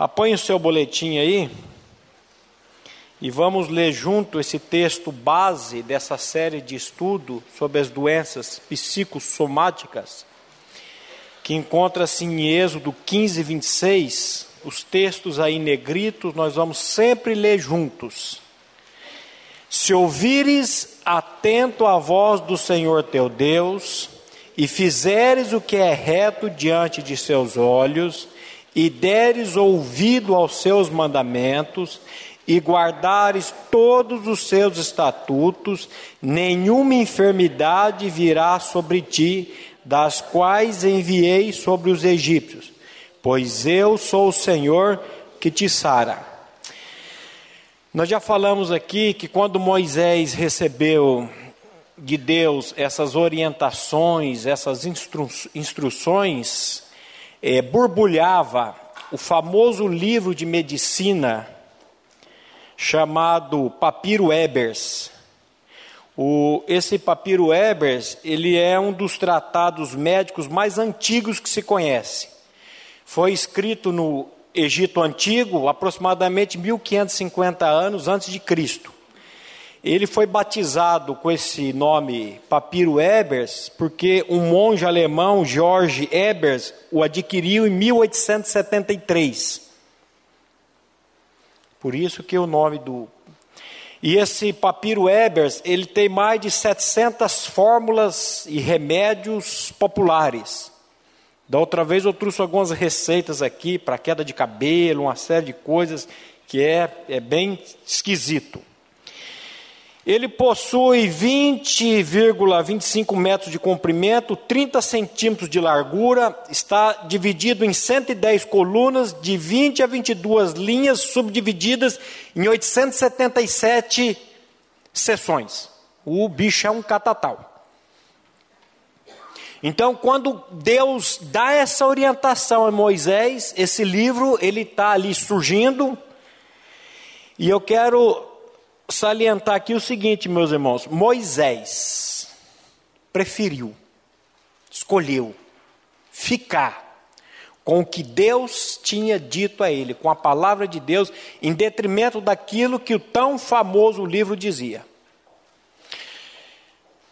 Apanhe o seu boletim aí e vamos ler junto esse texto base dessa série de estudo sobre as doenças psicossomáticas, que encontra-se em Êxodo 15, 26. Os textos aí negritos nós vamos sempre ler juntos. Se ouvires atento à voz do Senhor teu Deus, e fizeres o que é reto diante de seus olhos, e deres ouvido aos seus mandamentos, e guardares todos os seus estatutos, nenhuma enfermidade virá sobre ti, das quais enviei sobre os egípcios, pois eu sou o Senhor que te sara. Nós já falamos aqui que quando Moisés recebeu de Deus essas orientações, essas instru instruções, é, borbulhava o famoso livro de medicina chamado Papiro Ebers. O, esse Papiro Ebers, ele é um dos tratados médicos mais antigos que se conhece. Foi escrito no Egito Antigo, aproximadamente 1550 anos antes de Cristo. Ele foi batizado com esse nome Papiro Ebers porque um monge alemão, George Ebers, o adquiriu em 1873. Por isso que o nome do e esse papiro Ebers, ele tem mais de 700 fórmulas e remédios populares. Da outra vez eu trouxe algumas receitas aqui para queda de cabelo, uma série de coisas que é, é bem esquisito. Ele possui 20,25 metros de comprimento, 30 centímetros de largura, está dividido em 110 colunas, de 20 a 22 linhas, subdivididas em 877 seções. O bicho é um catatal. Então, quando Deus dá essa orientação a Moisés, esse livro ele está ali surgindo, e eu quero salientar aqui o seguinte, meus irmãos: Moisés preferiu, escolheu ficar com o que Deus tinha dito a ele, com a palavra de Deus, em detrimento daquilo que o tão famoso livro dizia.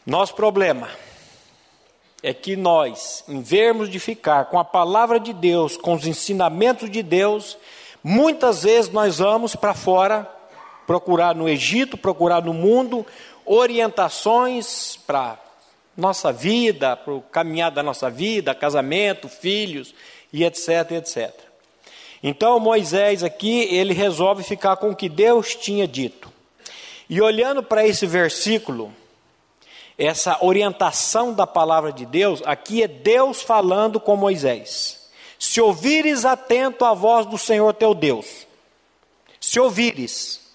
Nosso problema é que nós, em vermos de ficar com a palavra de Deus, com os ensinamentos de Deus, muitas vezes nós vamos para fora procurar no Egito, procurar no mundo orientações para nossa vida, para o caminhar da nossa vida, casamento, filhos e etc, etc. Então Moisés aqui, ele resolve ficar com o que Deus tinha dito. E olhando para esse versículo, essa orientação da palavra de Deus, aqui é Deus falando com Moisés. Se ouvires atento à voz do Senhor teu Deus, se ouvires,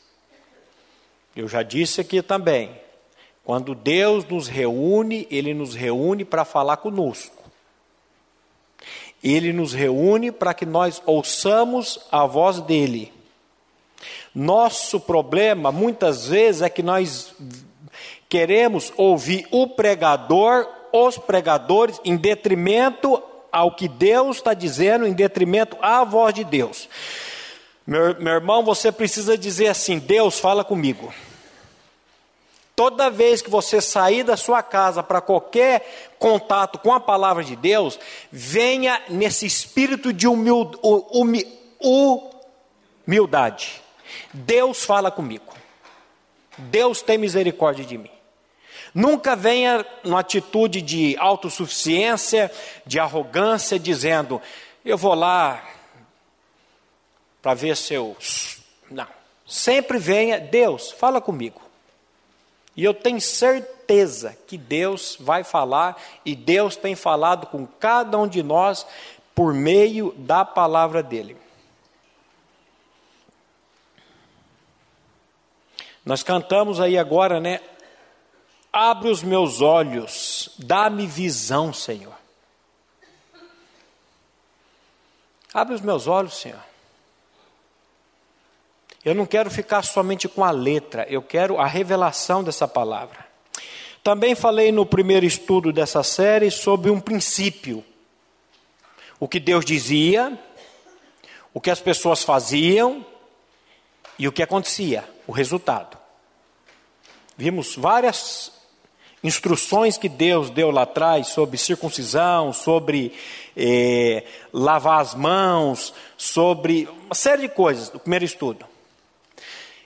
eu já disse aqui também, quando Deus nos reúne, Ele nos reúne para falar conosco. Ele nos reúne para que nós ouçamos a voz dele. Nosso problema, muitas vezes, é que nós queremos ouvir o pregador, os pregadores, em detrimento ao que Deus está dizendo, em detrimento à voz de Deus. Meu, meu irmão, você precisa dizer assim: Deus fala comigo. Toda vez que você sair da sua casa para qualquer contato com a palavra de Deus, venha nesse espírito de humildade. Deus fala comigo. Deus tem misericórdia de mim. Nunca venha numa atitude de autossuficiência, de arrogância, dizendo: Eu vou lá para ver se eu. Não. Sempre venha, Deus, fala comigo. E eu tenho certeza que Deus vai falar, e Deus tem falado com cada um de nós por meio da palavra dele. Nós cantamos aí agora, né? Abre os meus olhos, dá-me visão, Senhor. Abre os meus olhos, Senhor. Eu não quero ficar somente com a letra, eu quero a revelação dessa palavra. Também falei no primeiro estudo dessa série sobre um princípio. O que Deus dizia, o que as pessoas faziam e o que acontecia, o resultado. Vimos várias instruções que Deus deu lá atrás sobre circuncisão, sobre eh, lavar as mãos, sobre uma série de coisas do primeiro estudo.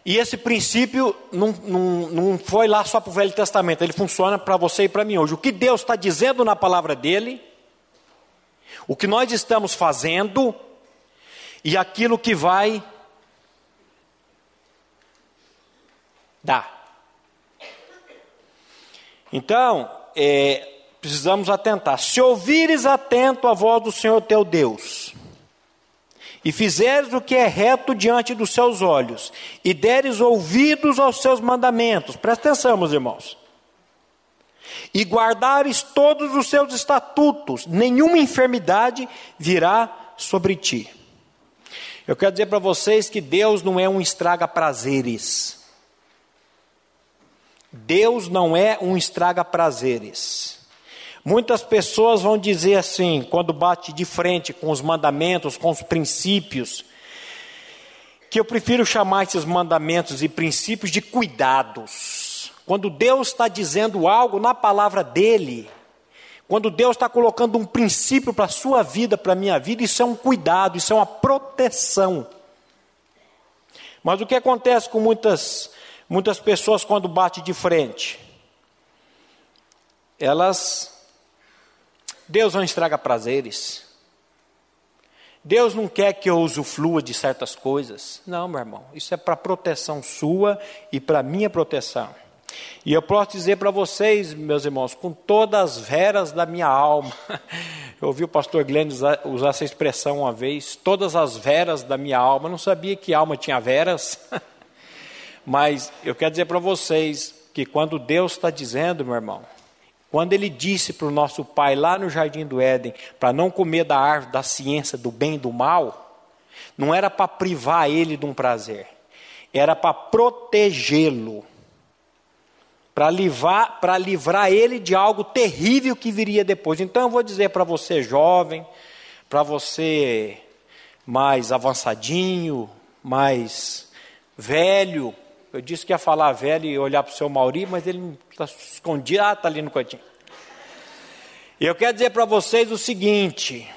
E esse princípio não, não, não foi lá só para o Velho Testamento, ele funciona para você e para mim hoje. O que Deus está dizendo na palavra dele, o que nós estamos fazendo e aquilo que vai dar. Então, é, precisamos atentar. Se ouvires atento a voz do Senhor teu Deus, e fizeres o que é reto diante dos seus olhos, e deres ouvidos aos seus mandamentos, presta atenção, meus irmãos, e guardares todos os seus estatutos, nenhuma enfermidade virá sobre ti. Eu quero dizer para vocês que Deus não é um estraga prazeres. Deus não é um estraga prazeres. Muitas pessoas vão dizer assim, quando bate de frente com os mandamentos, com os princípios, que eu prefiro chamar esses mandamentos e princípios de cuidados. Quando Deus está dizendo algo na palavra dele, quando Deus está colocando um princípio para a sua vida, para a minha vida, isso é um cuidado, isso é uma proteção. Mas o que acontece com muitas, muitas pessoas quando bate de frente? Elas Deus não estraga prazeres. Deus não quer que eu usufrua de certas coisas. Não, meu irmão, isso é para proteção sua e para minha proteção. E eu posso dizer para vocês, meus irmãos, com todas as veras da minha alma. Eu ouvi o pastor Glenn usar, usar essa expressão uma vez, todas as veras da minha alma. Eu não sabia que alma tinha veras. Mas eu quero dizer para vocês que quando Deus está dizendo, meu irmão, quando ele disse para o nosso pai lá no jardim do Éden, para não comer da árvore da ciência do bem e do mal, não era para privar ele de um prazer, era para protegê-lo, para livrar, livrar ele de algo terrível que viria depois. Então eu vou dizer para você jovem, para você mais avançadinho, mais velho, eu disse que ia falar velho e olhar para o seu Mauri, mas ele está escondido. Ah, está ali no cantinho. E eu quero dizer para vocês o seguinte: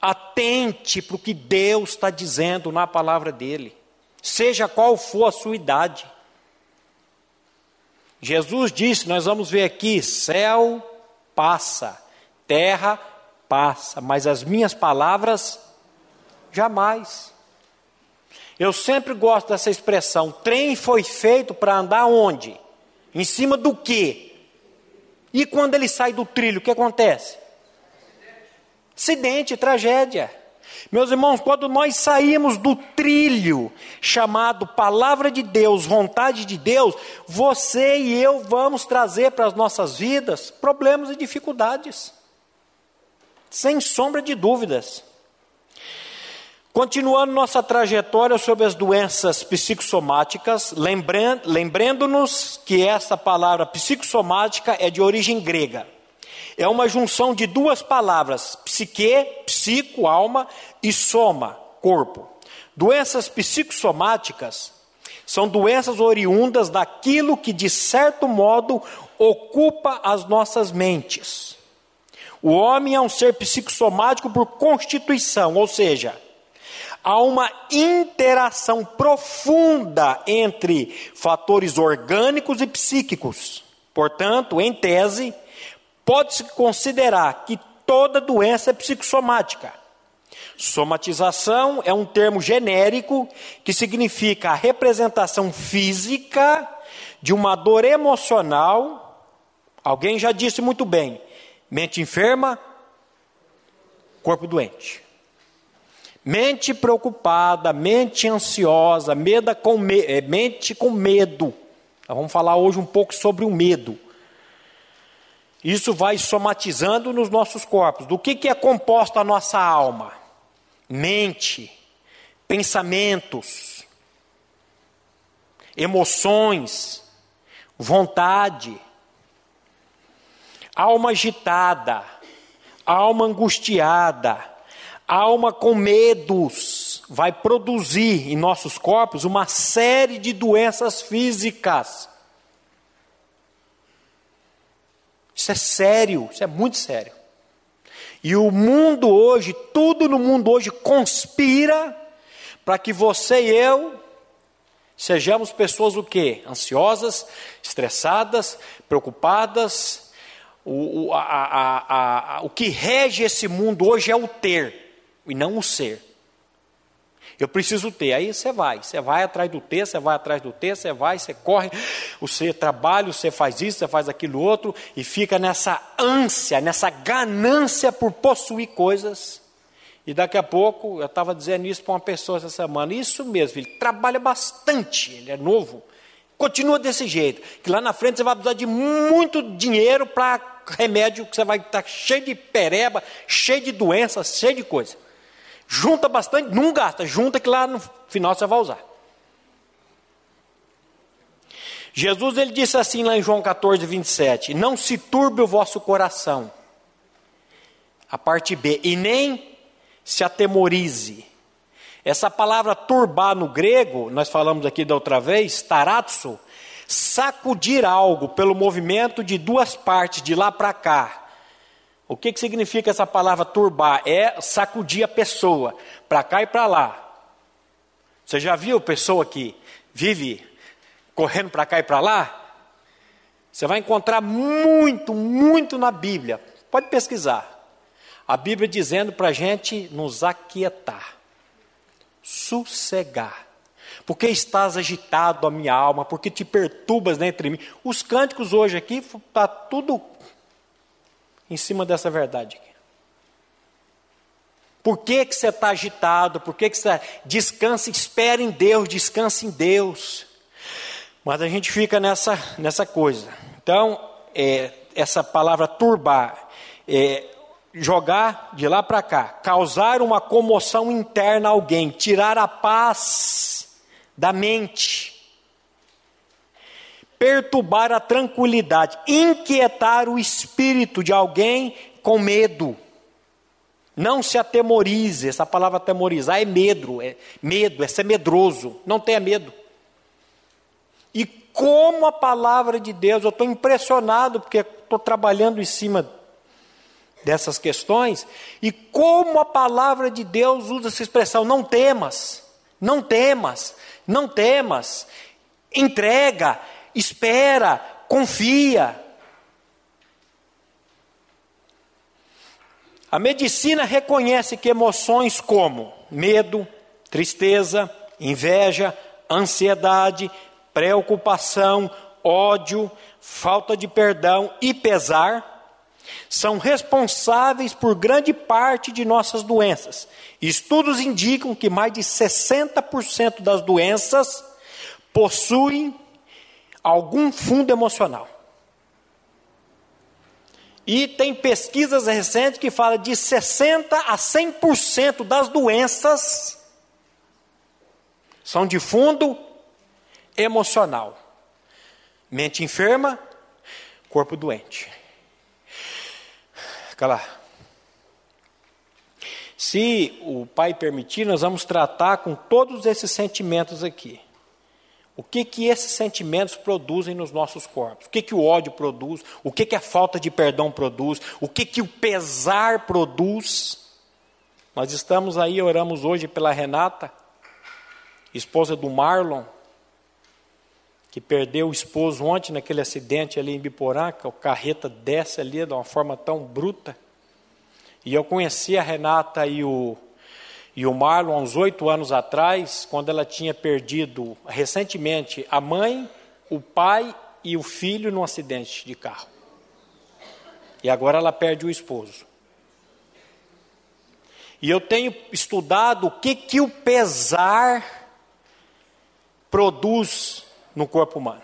atente para o que Deus está dizendo na palavra dele, seja qual for a sua idade. Jesus disse, nós vamos ver aqui: céu passa, terra passa, mas as minhas palavras jamais. Eu sempre gosto dessa expressão. Trem foi feito para andar onde? Em cima do quê? E quando ele sai do trilho, o que acontece? Acidente, tragédia. Meus irmãos, quando nós saímos do trilho chamado Palavra de Deus, vontade de Deus, você e eu vamos trazer para as nossas vidas problemas e dificuldades. Sem sombra de dúvidas. Continuando nossa trajetória sobre as doenças psicossomáticas, lembrando-nos que essa palavra psicossomática é de origem grega. É uma junção de duas palavras, psique, psico, alma, e soma, corpo. Doenças psicossomáticas são doenças oriundas daquilo que, de certo modo, ocupa as nossas mentes. O homem é um ser psicossomático por constituição, ou seja, há uma interação profunda entre fatores orgânicos e psíquicos. Portanto, em tese, pode-se considerar que toda doença é psicossomática. Somatização é um termo genérico que significa a representação física de uma dor emocional. Alguém já disse muito bem: mente enferma, corpo doente. Mente preocupada, mente ansiosa, meda com me, é, mente com medo. Vamos falar hoje um pouco sobre o medo. Isso vai somatizando nos nossos corpos. Do que, que é composta a nossa alma? Mente, pensamentos, emoções, vontade, alma agitada, alma angustiada, alma com medos vai produzir em nossos corpos uma série de doenças físicas. Isso é sério, isso é muito sério. E o mundo hoje, tudo no mundo hoje conspira para que você e eu sejamos pessoas o quê? Ansiosas, estressadas, preocupadas. O, o, a, a, a, o que rege esse mundo hoje é o ter e não o ser. Eu preciso ter. Aí você vai, você vai atrás do ter, você vai atrás do ter, você vai, você corre, você trabalha, você faz isso, você faz aquilo outro, e fica nessa ânsia, nessa ganância por possuir coisas. E daqui a pouco, eu estava dizendo isso para uma pessoa essa semana, isso mesmo, ele trabalha bastante, ele é novo, continua desse jeito, que lá na frente você vai precisar de muito dinheiro para remédio, que você vai estar cheio de pereba, cheio de doenças, cheio de coisa. Junta bastante, não gasta, junta que lá no final você vai usar. Jesus ele disse assim lá em João 14, 27: Não se turbe o vosso coração. A parte B, e nem se atemorize. Essa palavra turbar no grego, nós falamos aqui da outra vez, taratsu, sacudir algo pelo movimento de duas partes, de lá para cá. O que, que significa essa palavra turbar? É sacudir a pessoa, para cá e para lá. Você já viu pessoa que vive correndo para cá e para lá? Você vai encontrar muito, muito na Bíblia. Pode pesquisar. A Bíblia dizendo para a gente nos aquietar, sossegar. Porque estás agitado a minha alma, porque te perturbas dentro de mim. Os cânticos hoje aqui está tudo em cima dessa verdade. Por que, que você está agitado? Por que, que você descansa, espera em Deus, descansa em Deus. Mas a gente fica nessa, nessa coisa. Então, é, essa palavra turbar, é, jogar de lá para cá, causar uma comoção interna a alguém, tirar a paz da mente perturbar a tranquilidade, inquietar o espírito de alguém com medo. Não se atemorize, essa palavra atemorizar é medo, é medo, é ser medroso. Não tenha medo. E como a palavra de Deus, eu estou impressionado porque estou trabalhando em cima dessas questões, e como a palavra de Deus usa essa expressão: não temas, não temas, não temas, entrega, espera, confia. A medicina reconhece que emoções como medo, tristeza, inveja, ansiedade, preocupação, ódio, falta de perdão e pesar são responsáveis por grande parte de nossas doenças. Estudos indicam que mais de 60% das doenças possuem algum fundo emocional. E tem pesquisas recentes que falam de 60 a 100% das doenças são de fundo emocional. Mente enferma, corpo doente. Fica lá. Se o Pai permitir, nós vamos tratar com todos esses sentimentos aqui. O que que esses sentimentos produzem nos nossos corpos? O que que o ódio produz? O que que a falta de perdão produz? O que que o pesar produz? Nós estamos aí, oramos hoje pela Renata, esposa do Marlon, que perdeu o esposo ontem naquele acidente ali em Biporã, que o carreta desce ali de uma forma tão bruta. E eu conheci a Renata e o e o Marlon, há uns oito anos atrás, quando ela tinha perdido recentemente a mãe, o pai e o filho num acidente de carro. E agora ela perde o esposo. E eu tenho estudado o que, que o pesar produz no corpo humano.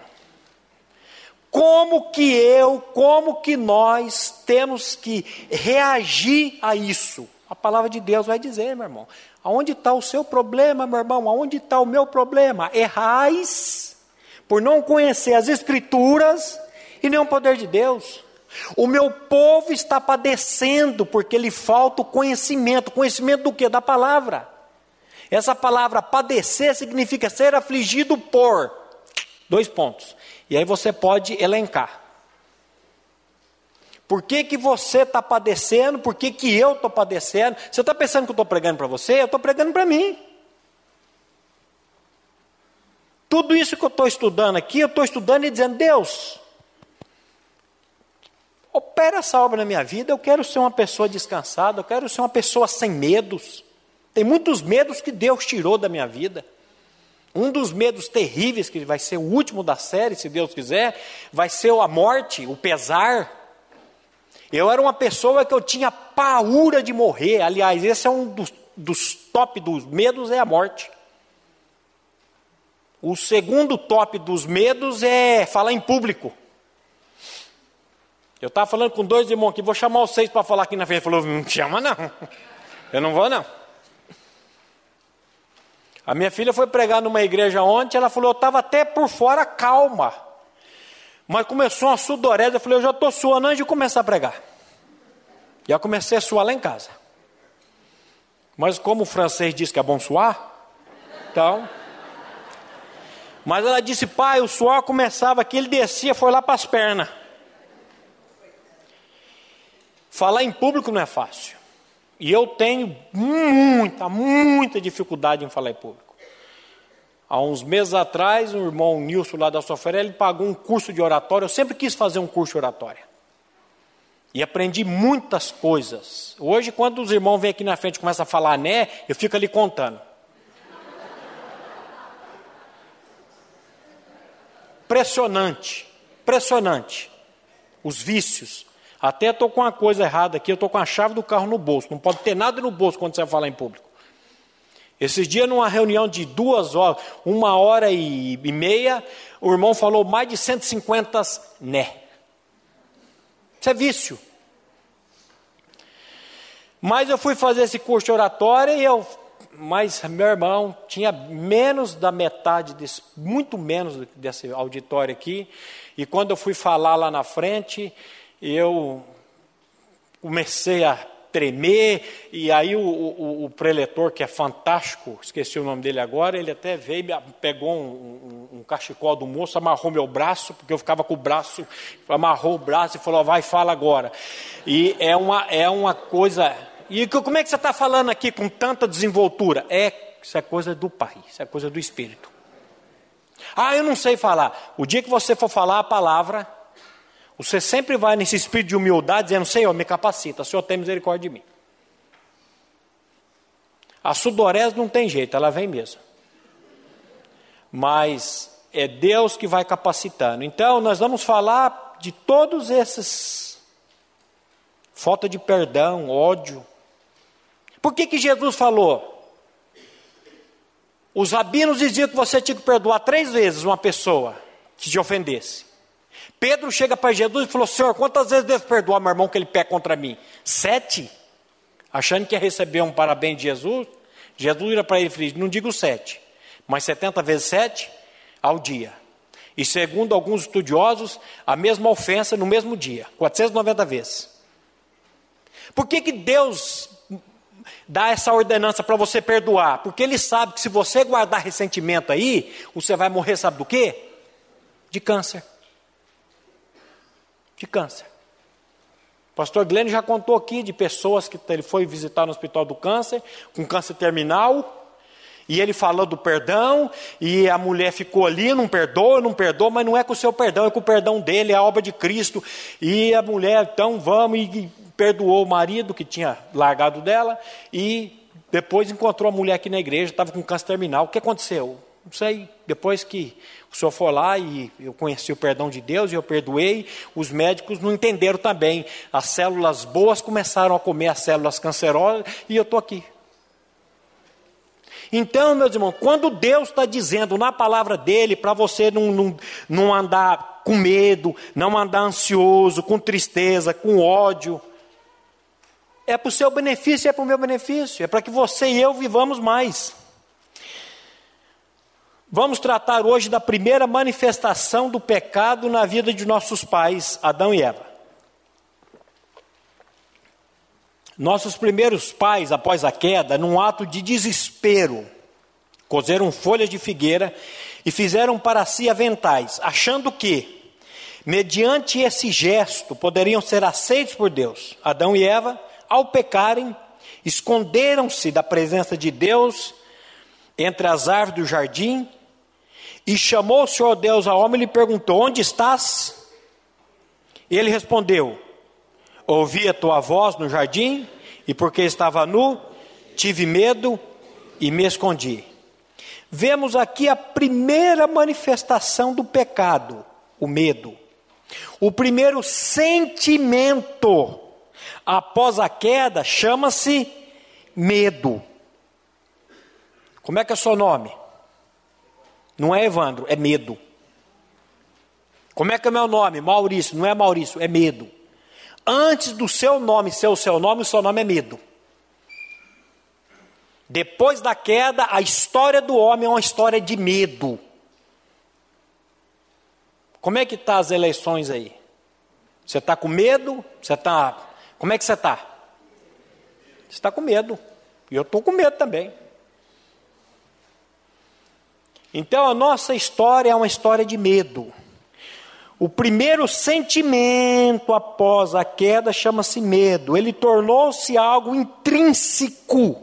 Como que eu, como que nós temos que reagir a isso? A palavra de Deus vai dizer, meu irmão. Aonde está o seu problema, meu irmão? Aonde está o meu problema? Errais por não conhecer as Escrituras e nem o poder de Deus. O meu povo está padecendo porque lhe falta o conhecimento. Conhecimento do que? Da palavra. Essa palavra padecer significa ser afligido por. Dois pontos. E aí você pode elencar. Por que, que você está padecendo? Por que, que eu estou padecendo? Você está pensando que eu estou pregando para você? Eu estou pregando para mim. Tudo isso que eu estou estudando aqui, eu estou estudando e dizendo, Deus, opera essa obra na minha vida, eu quero ser uma pessoa descansada, eu quero ser uma pessoa sem medos. Tem muitos medos que Deus tirou da minha vida. Um dos medos terríveis, que vai ser o último da série, se Deus quiser, vai ser a morte, o pesar. Eu era uma pessoa que eu tinha paura de morrer. Aliás, esse é um dos, dos top dos medos, é a morte. O segundo top dos medos é falar em público. Eu estava falando com dois irmãos aqui, vou chamar vocês para falar aqui na frente. Ele falou, não chama não. Eu não vou não. A minha filha foi pregar numa igreja ontem, ela falou, eu estava até por fora calma. Mas começou uma sudorese, eu falei, eu já estou suando antes de começar a pregar. Eu comecei a suar lá em casa. Mas como o francês diz que é bom suar, então. Mas ela disse, pai, o suor começava aqui, ele descia, foi lá para as pernas. Falar em público não é fácil. E eu tenho muita, muita dificuldade em falar em público. Há uns meses atrás, o irmão Nilson lá da Sofré, ele pagou um curso de oratória. Eu sempre quis fazer um curso de oratória. E aprendi muitas coisas. Hoje, quando os irmãos vêm aqui na frente e começam a falar né, eu fico ali contando. Impressionante, impressionante. Os vícios. Até estou com uma coisa errada aqui, eu estou com a chave do carro no bolso. Não pode ter nada no bolso quando você vai falar em público. Esses dias, numa reunião de duas horas, uma hora e, e meia, o irmão falou mais de 150 né. Isso é vício. Mas eu fui fazer esse curso de oratória e eu, mas meu irmão tinha menos da metade desse, muito menos desse auditório aqui. E quando eu fui falar lá na frente, eu comecei a tremer, e aí o, o, o, preletor, que é fantástico, esqueci o nome dele agora, ele até veio, pegou um, um, um, cachecol do moço, amarrou meu braço, porque eu ficava com o braço, amarrou o braço e falou, vai, fala agora. E é uma, é uma coisa... E como é que você está falando aqui com tanta desenvoltura? É, isso é coisa do Pai, isso é coisa do Espírito. Ah, eu não sei falar. O dia que você for falar a palavra, você sempre vai nesse espírito de humildade, dizendo: Senhor, me capacita, Senhor, tem misericórdia de mim. A sudorese não tem jeito, ela vem mesmo. Mas é Deus que vai capacitando. Então, nós vamos falar de todos esses falta de perdão, ódio. Por que, que Jesus falou? Os rabinos diziam que você tinha que perdoar três vezes uma pessoa que te ofendesse. Pedro chega para Jesus e falou: Senhor, quantas vezes devo perdoar meu irmão que ele peca contra mim? Sete? Achando que ia receber um parabéns de Jesus. Jesus vira para ele e Não digo sete, mas setenta vezes sete ao dia. E segundo alguns estudiosos, a mesma ofensa no mesmo dia, 490 vezes. Por que, que Deus dá essa ordenança para você perdoar? Porque Ele sabe que se você guardar ressentimento aí, você vai morrer, sabe do quê? De câncer de câncer. Pastor Glenn já contou aqui de pessoas que ele foi visitar no hospital do câncer, com câncer terminal, e ele falou do perdão, e a mulher ficou ali, não perdoa, não perdoa, mas não é com o seu perdão, é com o perdão dele, é a obra de Cristo. E a mulher, então vamos, e perdoou o marido que tinha largado dela, e depois encontrou a mulher aqui na igreja, estava com câncer terminal. O que aconteceu? Não sei, depois que o senhor foi lá e eu conheci o perdão de Deus e eu perdoei, os médicos não entenderam também. As células boas começaram a comer as células cancerosas e eu estou aqui. Então, meus irmãos, quando Deus está dizendo na palavra dele para você não, não, não andar com medo, não andar ansioso, com tristeza, com ódio, é para o seu benefício, é para o meu benefício, é para que você e eu vivamos mais. Vamos tratar hoje da primeira manifestação do pecado na vida de nossos pais, Adão e Eva. Nossos primeiros pais, após a queda, num ato de desespero, cozeram folhas de figueira e fizeram para si aventais, achando que, mediante esse gesto, poderiam ser aceitos por Deus. Adão e Eva, ao pecarem, esconderam-se da presença de Deus entre as árvores do jardim e chamou o Senhor Deus ao homem e lhe perguntou: Onde estás? Ele respondeu: Ouvi a tua voz no jardim, e porque estava nu, tive medo e me escondi. Vemos aqui a primeira manifestação do pecado, o medo. O primeiro sentimento após a queda chama-se medo. Como é que é o seu nome? Não é Evandro, é medo. Como é que é meu nome? Maurício, não é Maurício, é medo. Antes do seu nome ser o seu nome, o seu nome é medo. Depois da queda, a história do homem é uma história de medo. Como é que tá as eleições aí? Você está com medo? Você está? Como é que você está? Você está com medo. E eu estou com medo também. Então a nossa história é uma história de medo. O primeiro sentimento após a queda chama-se medo. Ele tornou-se algo intrínseco,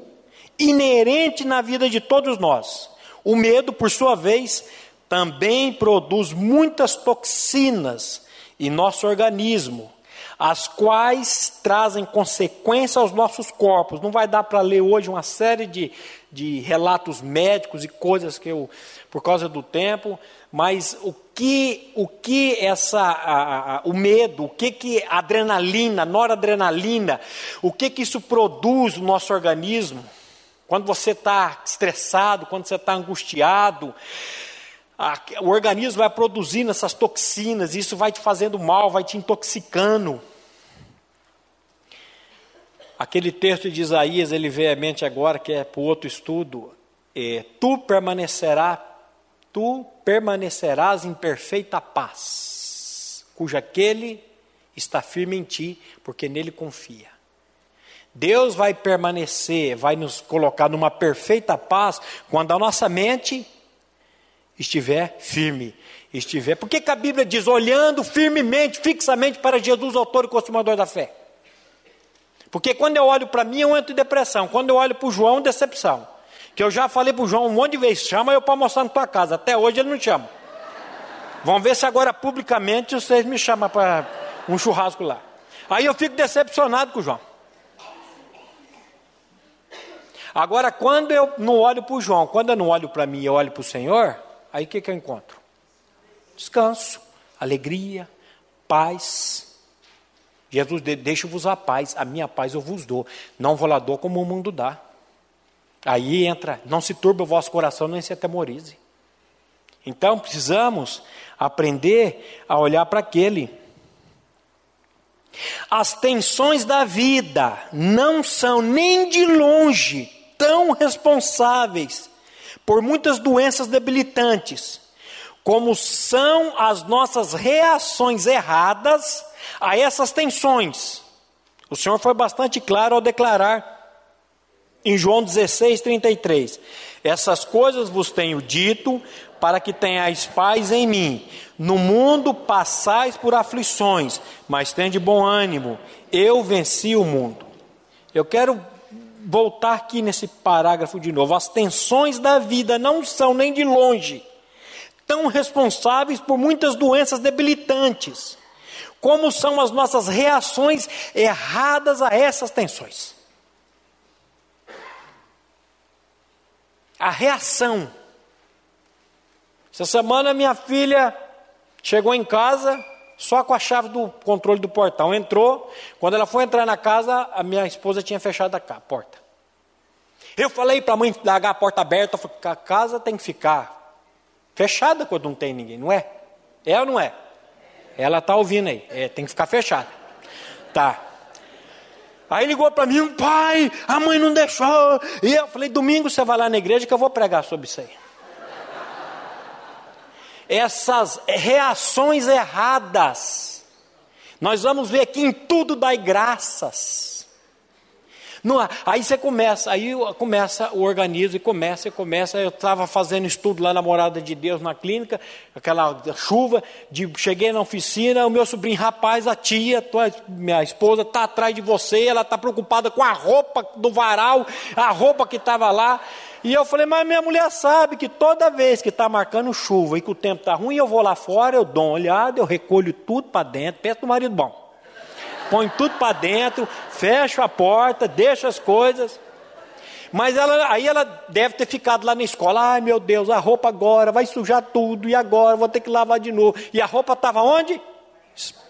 inerente na vida de todos nós. O medo, por sua vez, também produz muitas toxinas em nosso organismo, as quais trazem consequência aos nossos corpos. Não vai dar para ler hoje uma série de, de relatos médicos e coisas que eu, por causa do tempo, mas o que, o que essa, a, a, o medo, o que que adrenalina, noradrenalina, o que que isso produz no nosso organismo? Quando você está estressado, quando você está angustiado, a, o organismo vai produzindo essas toxinas, isso vai te fazendo mal, vai te intoxicando. Aquele texto de Isaías, ele veio à mente agora, que é para o outro estudo, é, tu permanecerá tu permanecerás em perfeita paz, cuja aquele está firme em ti, porque nele confia. Deus vai permanecer, vai nos colocar numa perfeita paz quando a nossa mente estiver firme, estiver. Por que, que a Bíblia diz olhando firmemente, fixamente para Jesus, autor e consumador da fé? Porque quando eu olho para mim, eu entro em depressão. Quando eu olho para o João, decepção. Que eu já falei para o João um monte de vezes, chama eu para almoçar na tua casa. Até hoje ele não chama. Vamos ver se agora publicamente vocês me chamam para um churrasco lá. Aí eu fico decepcionado com o João. Agora, quando eu não olho para o João, quando eu não olho para mim e olho para o Senhor, aí o que, que eu encontro? Descanso, alegria, paz. Jesus, deixa-vos a paz, a minha paz eu vos dou. Não vou lá dou como o mundo dá. Aí entra, não se turbe o vosso coração, nem se atemorize. Então precisamos aprender a olhar para aquele. As tensões da vida não são nem de longe tão responsáveis por muitas doenças debilitantes, como são as nossas reações erradas a essas tensões. O Senhor foi bastante claro ao declarar em João 16, 33. Essas coisas vos tenho dito para que tenhais paz em mim. No mundo passais por aflições, mas tende bom ânimo. Eu venci o mundo. Eu quero voltar aqui nesse parágrafo de novo. As tensões da vida não são nem de longe tão responsáveis por muitas doenças debilitantes, como são as nossas reações erradas a essas tensões. A reação. Essa semana minha filha chegou em casa só com a chave do controle do portão. Entrou, quando ela foi entrar na casa, a minha esposa tinha fechado a porta. Eu falei para a mãe largar a porta aberta, falei, a casa tem que ficar fechada quando não tem ninguém, não é? É ou não é? Ela está ouvindo aí, é, tem que ficar fechada. Tá. Aí ligou para mim, pai, a mãe não deixou. E eu falei, domingo você vai lá na igreja que eu vou pregar sobre isso aí. Essas reações erradas, nós vamos ver aqui em tudo dai graças. Não, aí você começa, aí começa o organismo e começa e começa. Eu estava fazendo estudo lá na Morada de Deus na clínica, aquela chuva, de, cheguei na oficina, o meu sobrinho, rapaz, a tia, tua, minha esposa, está atrás de você, ela está preocupada com a roupa do varal, a roupa que estava lá. E eu falei, mas minha mulher sabe que toda vez que está marcando chuva e que o tempo está ruim, eu vou lá fora, eu dou uma olhada, eu recolho tudo para dentro, peço do marido bom põe tudo para dentro, fecha a porta, deixa as coisas. Mas ela, aí ela deve ter ficado lá na escola. Ai meu Deus, a roupa agora vai sujar tudo, e agora vou ter que lavar de novo. E a roupa estava onde?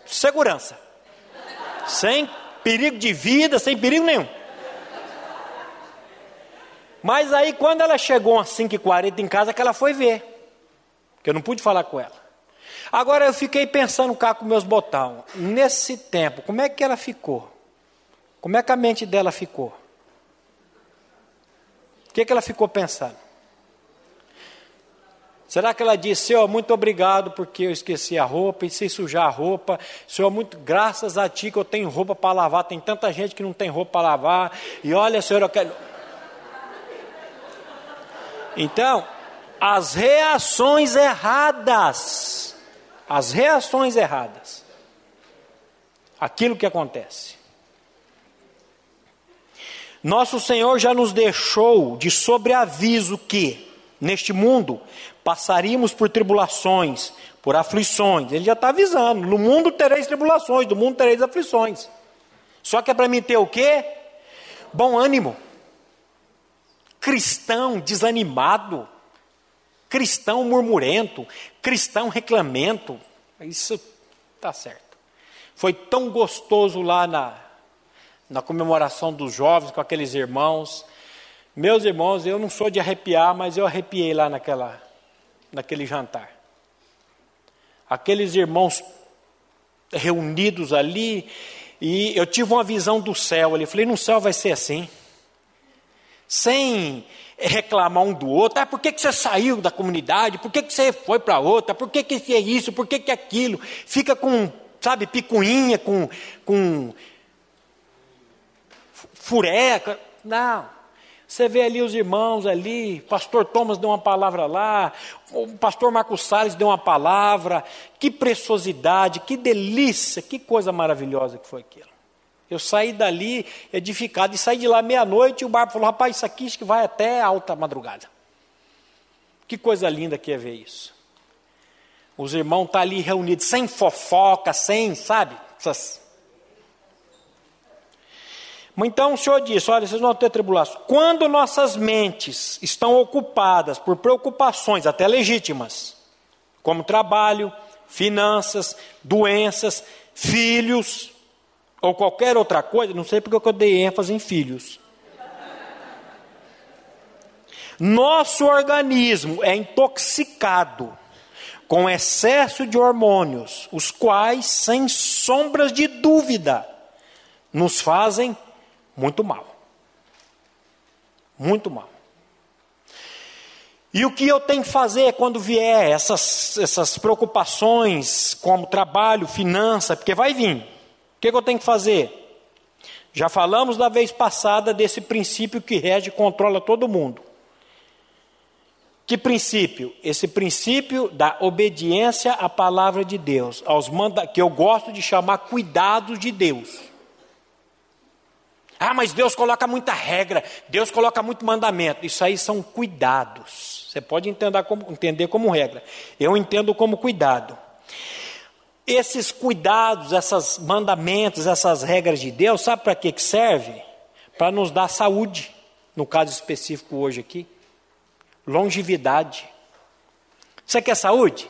Segurança. Sem perigo de vida, sem perigo nenhum. Mas aí quando ela chegou às 5h40 em casa, que ela foi ver. Que eu não pude falar com ela. Agora eu fiquei pensando cá com meus botão. Nesse tempo, como é que ela ficou? Como é que a mente dela ficou? O que, que ela ficou pensando? Será que ela disse, Senhor, muito obrigado porque eu esqueci a roupa e sei sujar a roupa. Senhor, muito graças a Ti que eu tenho roupa para lavar. Tem tanta gente que não tem roupa para lavar. E olha, Senhor, eu quero. Então, as reações erradas as reações erradas. Aquilo que acontece. Nosso Senhor já nos deixou de sobreaviso que, neste mundo, passaríamos por tribulações, por aflições. Ele já está avisando: no mundo tereis tribulações, no mundo tereis aflições. Só que é para mim ter o quê? Bom ânimo. Cristão desanimado cristão murmurento, cristão reclamento. Isso está certo. Foi tão gostoso lá na, na comemoração dos jovens com aqueles irmãos. Meus irmãos, eu não sou de arrepiar, mas eu arrepiei lá naquela, naquele jantar. Aqueles irmãos reunidos ali, e eu tive uma visão do céu ali. Falei, no céu vai ser assim. Sem reclamar um do outro. Ah, por que, que você saiu da comunidade? Por que, que você foi para outra? Por que, que fez isso? Por que, que aquilo? Fica com, sabe, picuinha, com, com fureca. Não. Você vê ali os irmãos ali, pastor Thomas deu uma palavra lá, o pastor Marcos Salles deu uma palavra, que preciosidade, que delícia, que coisa maravilhosa que foi aquilo. Eu saí dali edificado e saí de lá meia-noite e o barco falou: rapaz, isso aqui que vai até alta madrugada. Que coisa linda que é ver isso. Os irmãos estão tá ali reunidos, sem fofoca, sem, sabe? Essas... Então o Senhor disse: olha, vocês vão ter tribulação. Quando nossas mentes estão ocupadas por preocupações, até legítimas, como trabalho, finanças, doenças, filhos, ou qualquer outra coisa, não sei porque eu dei ênfase em filhos. Nosso organismo é intoxicado com excesso de hormônios, os quais, sem sombras de dúvida, nos fazem muito mal. Muito mal. E o que eu tenho que fazer quando vier essas, essas preocupações, como trabalho, finança, porque vai vir que, que eu tenho que fazer? Já falamos da vez passada desse princípio que rege e controla todo mundo. Que princípio? Esse princípio da obediência à palavra de Deus, aos manda que eu gosto de chamar cuidados de Deus. Ah, mas Deus coloca muita regra, Deus coloca muito mandamento. Isso aí são cuidados. Você pode entender como, entender como regra. Eu entendo como cuidado esses cuidados, esses mandamentos, essas regras de Deus, sabe para que, que serve? Para nos dar saúde, no caso específico hoje aqui, longevidade. Você quer saúde?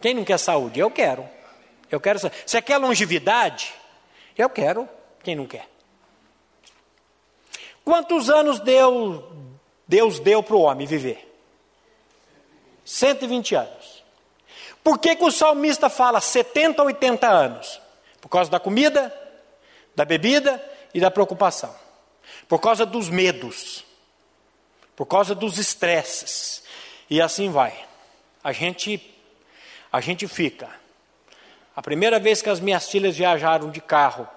Quem não quer saúde? Eu quero. Eu quero. Você quer longevidade? Eu quero. Quem não quer? Quantos anos deu, Deus deu para o homem viver? 120 anos. Por que, que o salmista fala 70 ou 80 anos? Por causa da comida, da bebida e da preocupação. Por causa dos medos. Por causa dos estresses. E assim vai. A gente a gente fica. A primeira vez que as minhas filhas viajaram de carro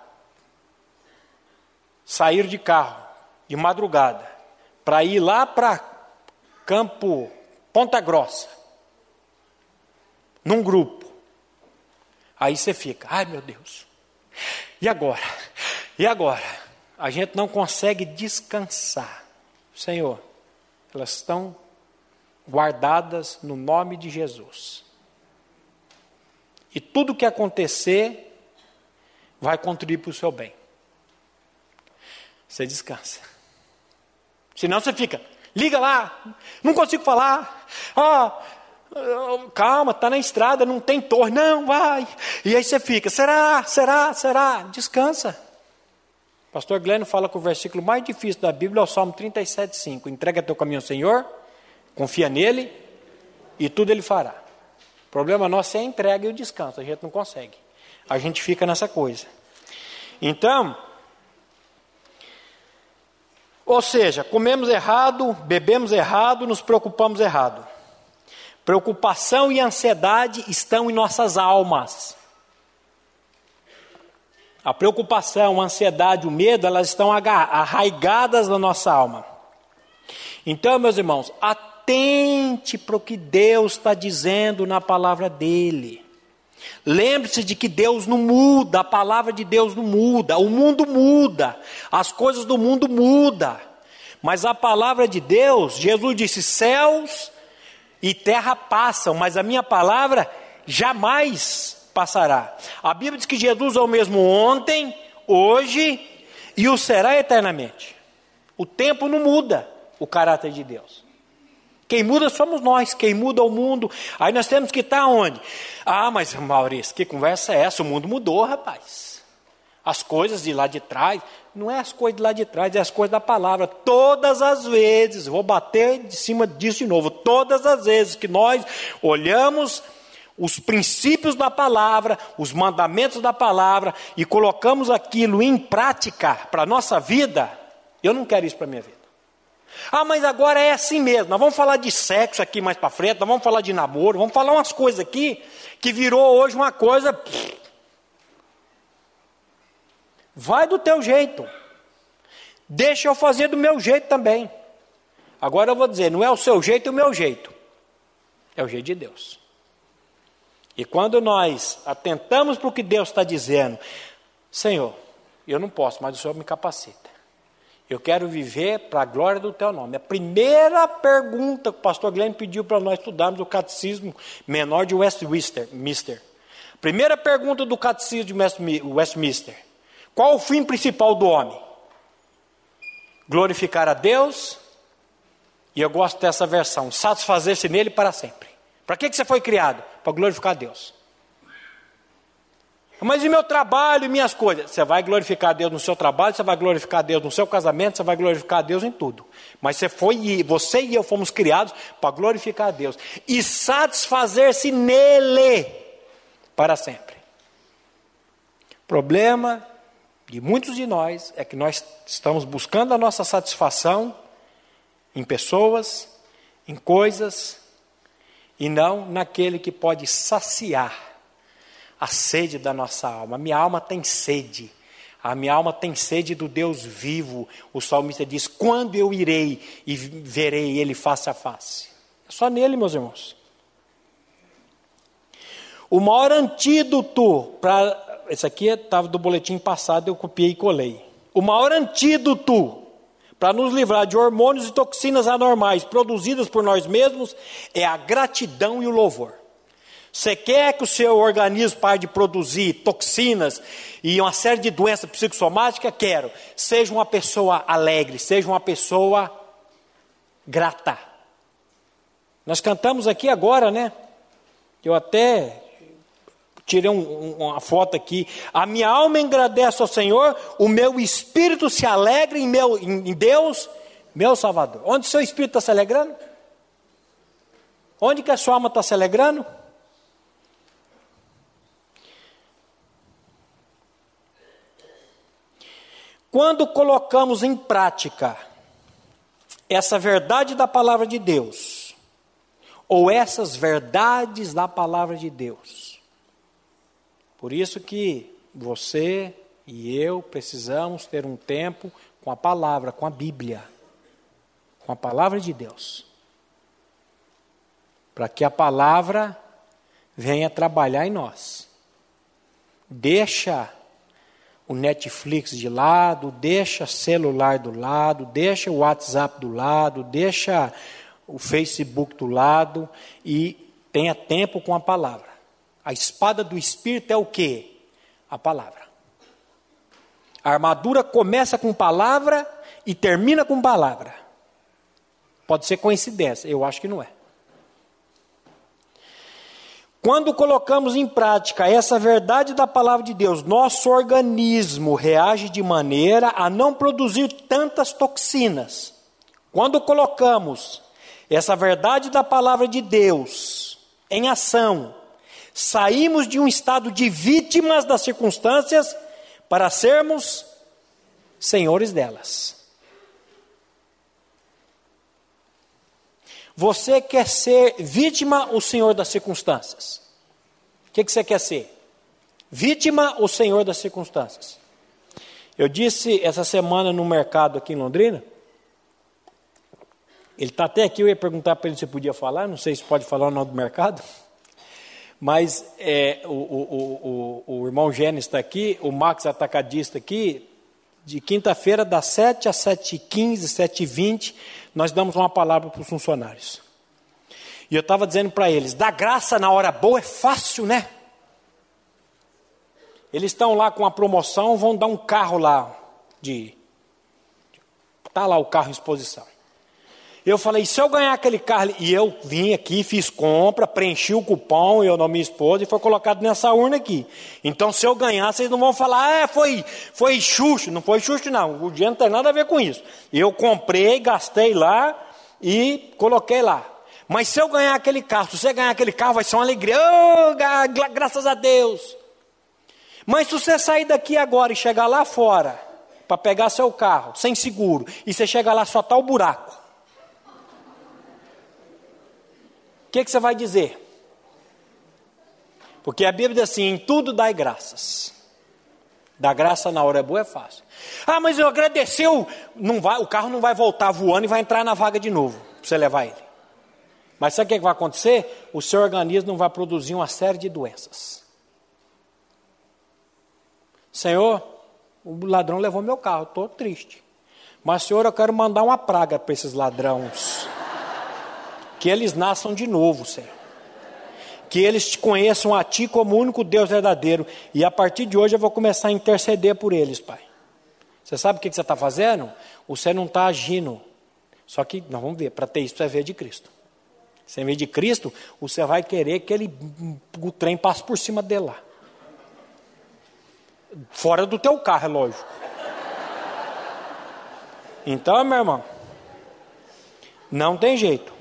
sair de carro de madrugada para ir lá para Campo Ponta Grossa, num grupo. Aí você fica, ai meu Deus, e agora? E agora? A gente não consegue descansar. Senhor, elas estão guardadas no nome de Jesus. E tudo que acontecer vai contribuir para o seu bem. Você descansa. Senão você fica, liga lá, não consigo falar. Ah, calma, está na estrada, não tem torre, não, vai. E aí você fica, será, será, será? Descansa. Pastor Glenn fala que o versículo mais difícil da Bíblia é o Salmo 37,5. Entrega teu caminho ao Senhor, confia nele e tudo ele fará. O problema nosso é a entrega e o descanso, a gente não consegue. A gente fica nessa coisa. Então, ou seja, comemos errado, bebemos errado, nos preocupamos errado. Preocupação e ansiedade estão em nossas almas. A preocupação, a ansiedade, o medo, elas estão arraigadas na nossa alma. Então, meus irmãos, atente para o que Deus está dizendo na palavra dele. Lembre-se de que Deus não muda, a palavra de Deus não muda, o mundo muda, as coisas do mundo mudam. Mas a palavra de Deus, Jesus disse: céus e terra passam, mas a minha palavra jamais passará. A Bíblia diz que Jesus é o mesmo ontem, hoje e o será eternamente. O tempo não muda o caráter de Deus. Quem muda somos nós, quem muda o mundo. Aí nós temos que estar onde? Ah, mas Maurício, que conversa é essa? O mundo mudou, rapaz. As coisas de lá de trás, não é as coisas lá de trás, é as coisas da palavra. Todas as vezes, vou bater de cima disso de novo, todas as vezes que nós olhamos os princípios da palavra, os mandamentos da palavra e colocamos aquilo em prática para a nossa vida, eu não quero isso para a minha vida. Ah, mas agora é assim mesmo. Nós vamos falar de sexo aqui mais para frente, nós vamos falar de namoro, vamos falar umas coisas aqui que virou hoje uma coisa. Vai do teu jeito. Deixa eu fazer do meu jeito também. Agora eu vou dizer, não é o seu jeito e o meu jeito. É o jeito de Deus. E quando nós atentamos para o que Deus está dizendo, Senhor, eu não posso, mas o Senhor me capacita. Eu quero viver para a glória do teu nome. A primeira pergunta que o pastor Glenn pediu para nós estudarmos o catecismo menor de Westminster. Mister. Primeira pergunta do catecismo de Westminster: Qual o fim principal do homem? Glorificar a Deus, e eu gosto dessa versão, satisfazer-se nele para sempre. Para que, que você foi criado? Para glorificar a Deus. Mas e meu trabalho e minhas coisas? Você vai glorificar a Deus no seu trabalho, você vai glorificar a Deus no seu casamento, você vai glorificar a Deus em tudo. Mas você foi você e eu fomos criados para glorificar a Deus e satisfazer-se nele para sempre. Problema de muitos de nós é que nós estamos buscando a nossa satisfação em pessoas, em coisas, e não naquele que pode saciar a sede da nossa alma. A minha alma tem sede. A minha alma tem sede do Deus vivo. O salmista diz: Quando eu irei e verei Ele face a face? É só nele, meus irmãos. O maior antídoto para. Esse aqui estava do boletim passado, eu copiei e colei. O maior antídoto para nos livrar de hormônios e toxinas anormais produzidas por nós mesmos é a gratidão e o louvor. Você quer que o seu organismo pare de produzir toxinas e uma série de doenças psicossomáticas? Quero. Seja uma pessoa alegre, seja uma pessoa grata. Nós cantamos aqui agora, né? Eu até tirei um, uma foto aqui. A minha alma engrandece ao Senhor, o meu espírito se alegra em, meu, em Deus, meu Salvador. Onde seu espírito está se alegrando? Onde que a sua alma está se alegrando? Quando colocamos em prática essa verdade da palavra de Deus, ou essas verdades da palavra de Deus, por isso que você e eu precisamos ter um tempo com a palavra, com a Bíblia, com a palavra de Deus. Para que a palavra venha trabalhar em nós. Deixa o Netflix de lado, deixa celular do lado, deixa o WhatsApp do lado, deixa o Facebook do lado e tenha tempo com a palavra. A espada do Espírito é o que? A palavra. A armadura começa com palavra e termina com palavra. Pode ser coincidência, eu acho que não é. Quando colocamos em prática essa verdade da palavra de Deus, nosso organismo reage de maneira a não produzir tantas toxinas. Quando colocamos essa verdade da palavra de Deus em ação, saímos de um estado de vítimas das circunstâncias para sermos senhores delas. Você quer ser vítima ou senhor das circunstâncias? O que, que você quer ser? Vítima ou senhor das circunstâncias? Eu disse essa semana no mercado aqui em Londrina. Ele está até aqui, eu ia perguntar para ele se podia falar, não sei se pode falar o nome do mercado. Mas é, o, o, o, o, irmão Gênesis está aqui, o Max Atacadista aqui, de quinta-feira, das 7 às 7h15, 7h20, nós damos uma palavra para os funcionários. E eu estava dizendo para eles: dar graça na hora boa é fácil, né? Eles estão lá com a promoção, vão dar um carro lá de. Está lá o carro em exposição. Eu falei, se eu ganhar aquele carro, e eu vim aqui, fiz compra, preenchi o cupom, eu não minha esposa, e foi colocado nessa urna aqui. Então, se eu ganhar, vocês não vão falar, ah, foi, foi xuxo. Não foi xuxo, não. O dinheiro não tem nada a ver com isso. Eu comprei, gastei lá e coloquei lá. Mas se eu ganhar aquele carro, se você ganhar aquele carro, vai ser uma alegria. Oh, graças a Deus. Mas se você sair daqui agora e chegar lá fora, para pegar seu carro, sem seguro, e você chegar lá só está o buraco. O que, que você vai dizer? Porque a Bíblia diz assim: em tudo dai graças. Dar graça na hora boa é fácil. Ah, mas eu agradeceu. Não vai, o carro não vai voltar voando e vai entrar na vaga de novo para você levar ele. Mas sabe o que vai acontecer? O seu organismo vai produzir uma série de doenças. Senhor, o ladrão levou meu carro, estou triste. Mas, Senhor, eu quero mandar uma praga para esses ladrões que eles nasçam de novo, Senhor. Que eles te conheçam a Ti como o único Deus verdadeiro. E a partir de hoje eu vou começar a interceder por eles, Pai. Você sabe o que você está fazendo? Você não está agindo. Só que, nós vamos ver, para ter isso, você ver de Cristo. Você vê de Cristo, você vai querer que ele, o trem passe por cima dele lá. Fora do teu carro, é lógico. Então, meu irmão, não tem jeito.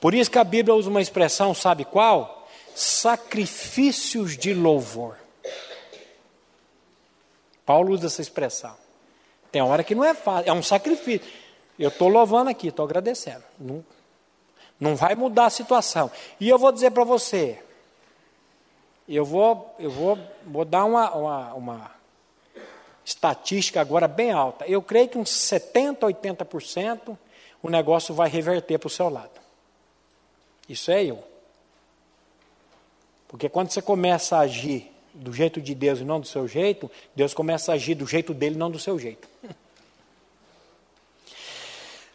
Por isso que a Bíblia usa uma expressão, sabe qual? Sacrifícios de louvor. Paulo usa essa expressão. Tem hora que não é fácil, é um sacrifício. Eu estou louvando aqui, estou agradecendo. Não, não vai mudar a situação. E eu vou dizer para você, eu vou, eu vou, vou dar uma, uma, uma estatística agora bem alta. Eu creio que uns 70%, 80% o negócio vai reverter para o seu lado. Isso é eu. Porque quando você começa a agir do jeito de Deus e não do seu jeito, Deus começa a agir do jeito dele e não do seu jeito.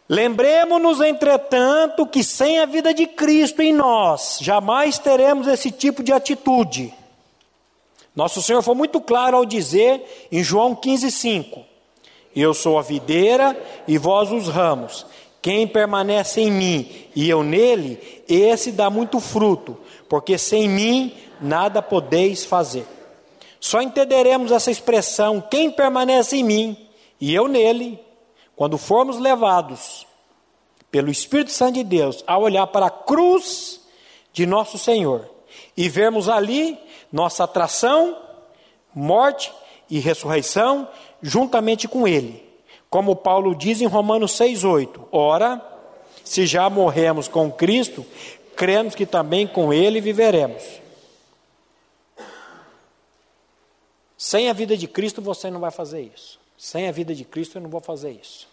Lembremos-nos, entretanto, que sem a vida de Cristo em nós, jamais teremos esse tipo de atitude. Nosso Senhor foi muito claro ao dizer em João 15,5: Eu sou a videira e vós os ramos. Quem permanece em mim e eu nele, esse dá muito fruto, porque sem mim nada podeis fazer. Só entenderemos essa expressão, quem permanece em mim e eu nele, quando formos levados pelo Espírito Santo de Deus a olhar para a cruz de nosso Senhor e vermos ali nossa atração, morte e ressurreição juntamente com Ele. Como Paulo diz em Romanos 6,8: Ora, se já morremos com Cristo, cremos que também com Ele viveremos. Sem a vida de Cristo você não vai fazer isso. Sem a vida de Cristo eu não vou fazer isso.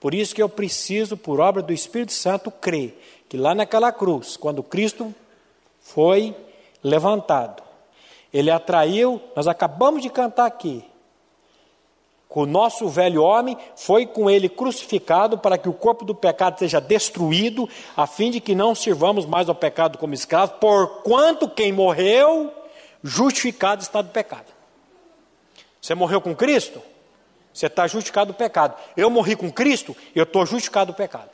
Por isso que eu preciso, por obra do Espírito Santo, crer que lá naquela cruz, quando Cristo foi levantado, ele atraiu, nós acabamos de cantar aqui, o nosso velho homem foi com ele crucificado para que o corpo do pecado seja destruído, a fim de que não sirvamos mais ao pecado como escravos, porquanto quem morreu, justificado está do pecado. Você morreu com Cristo? Você está justificado do pecado. Eu morri com Cristo, eu estou justificado do pecado.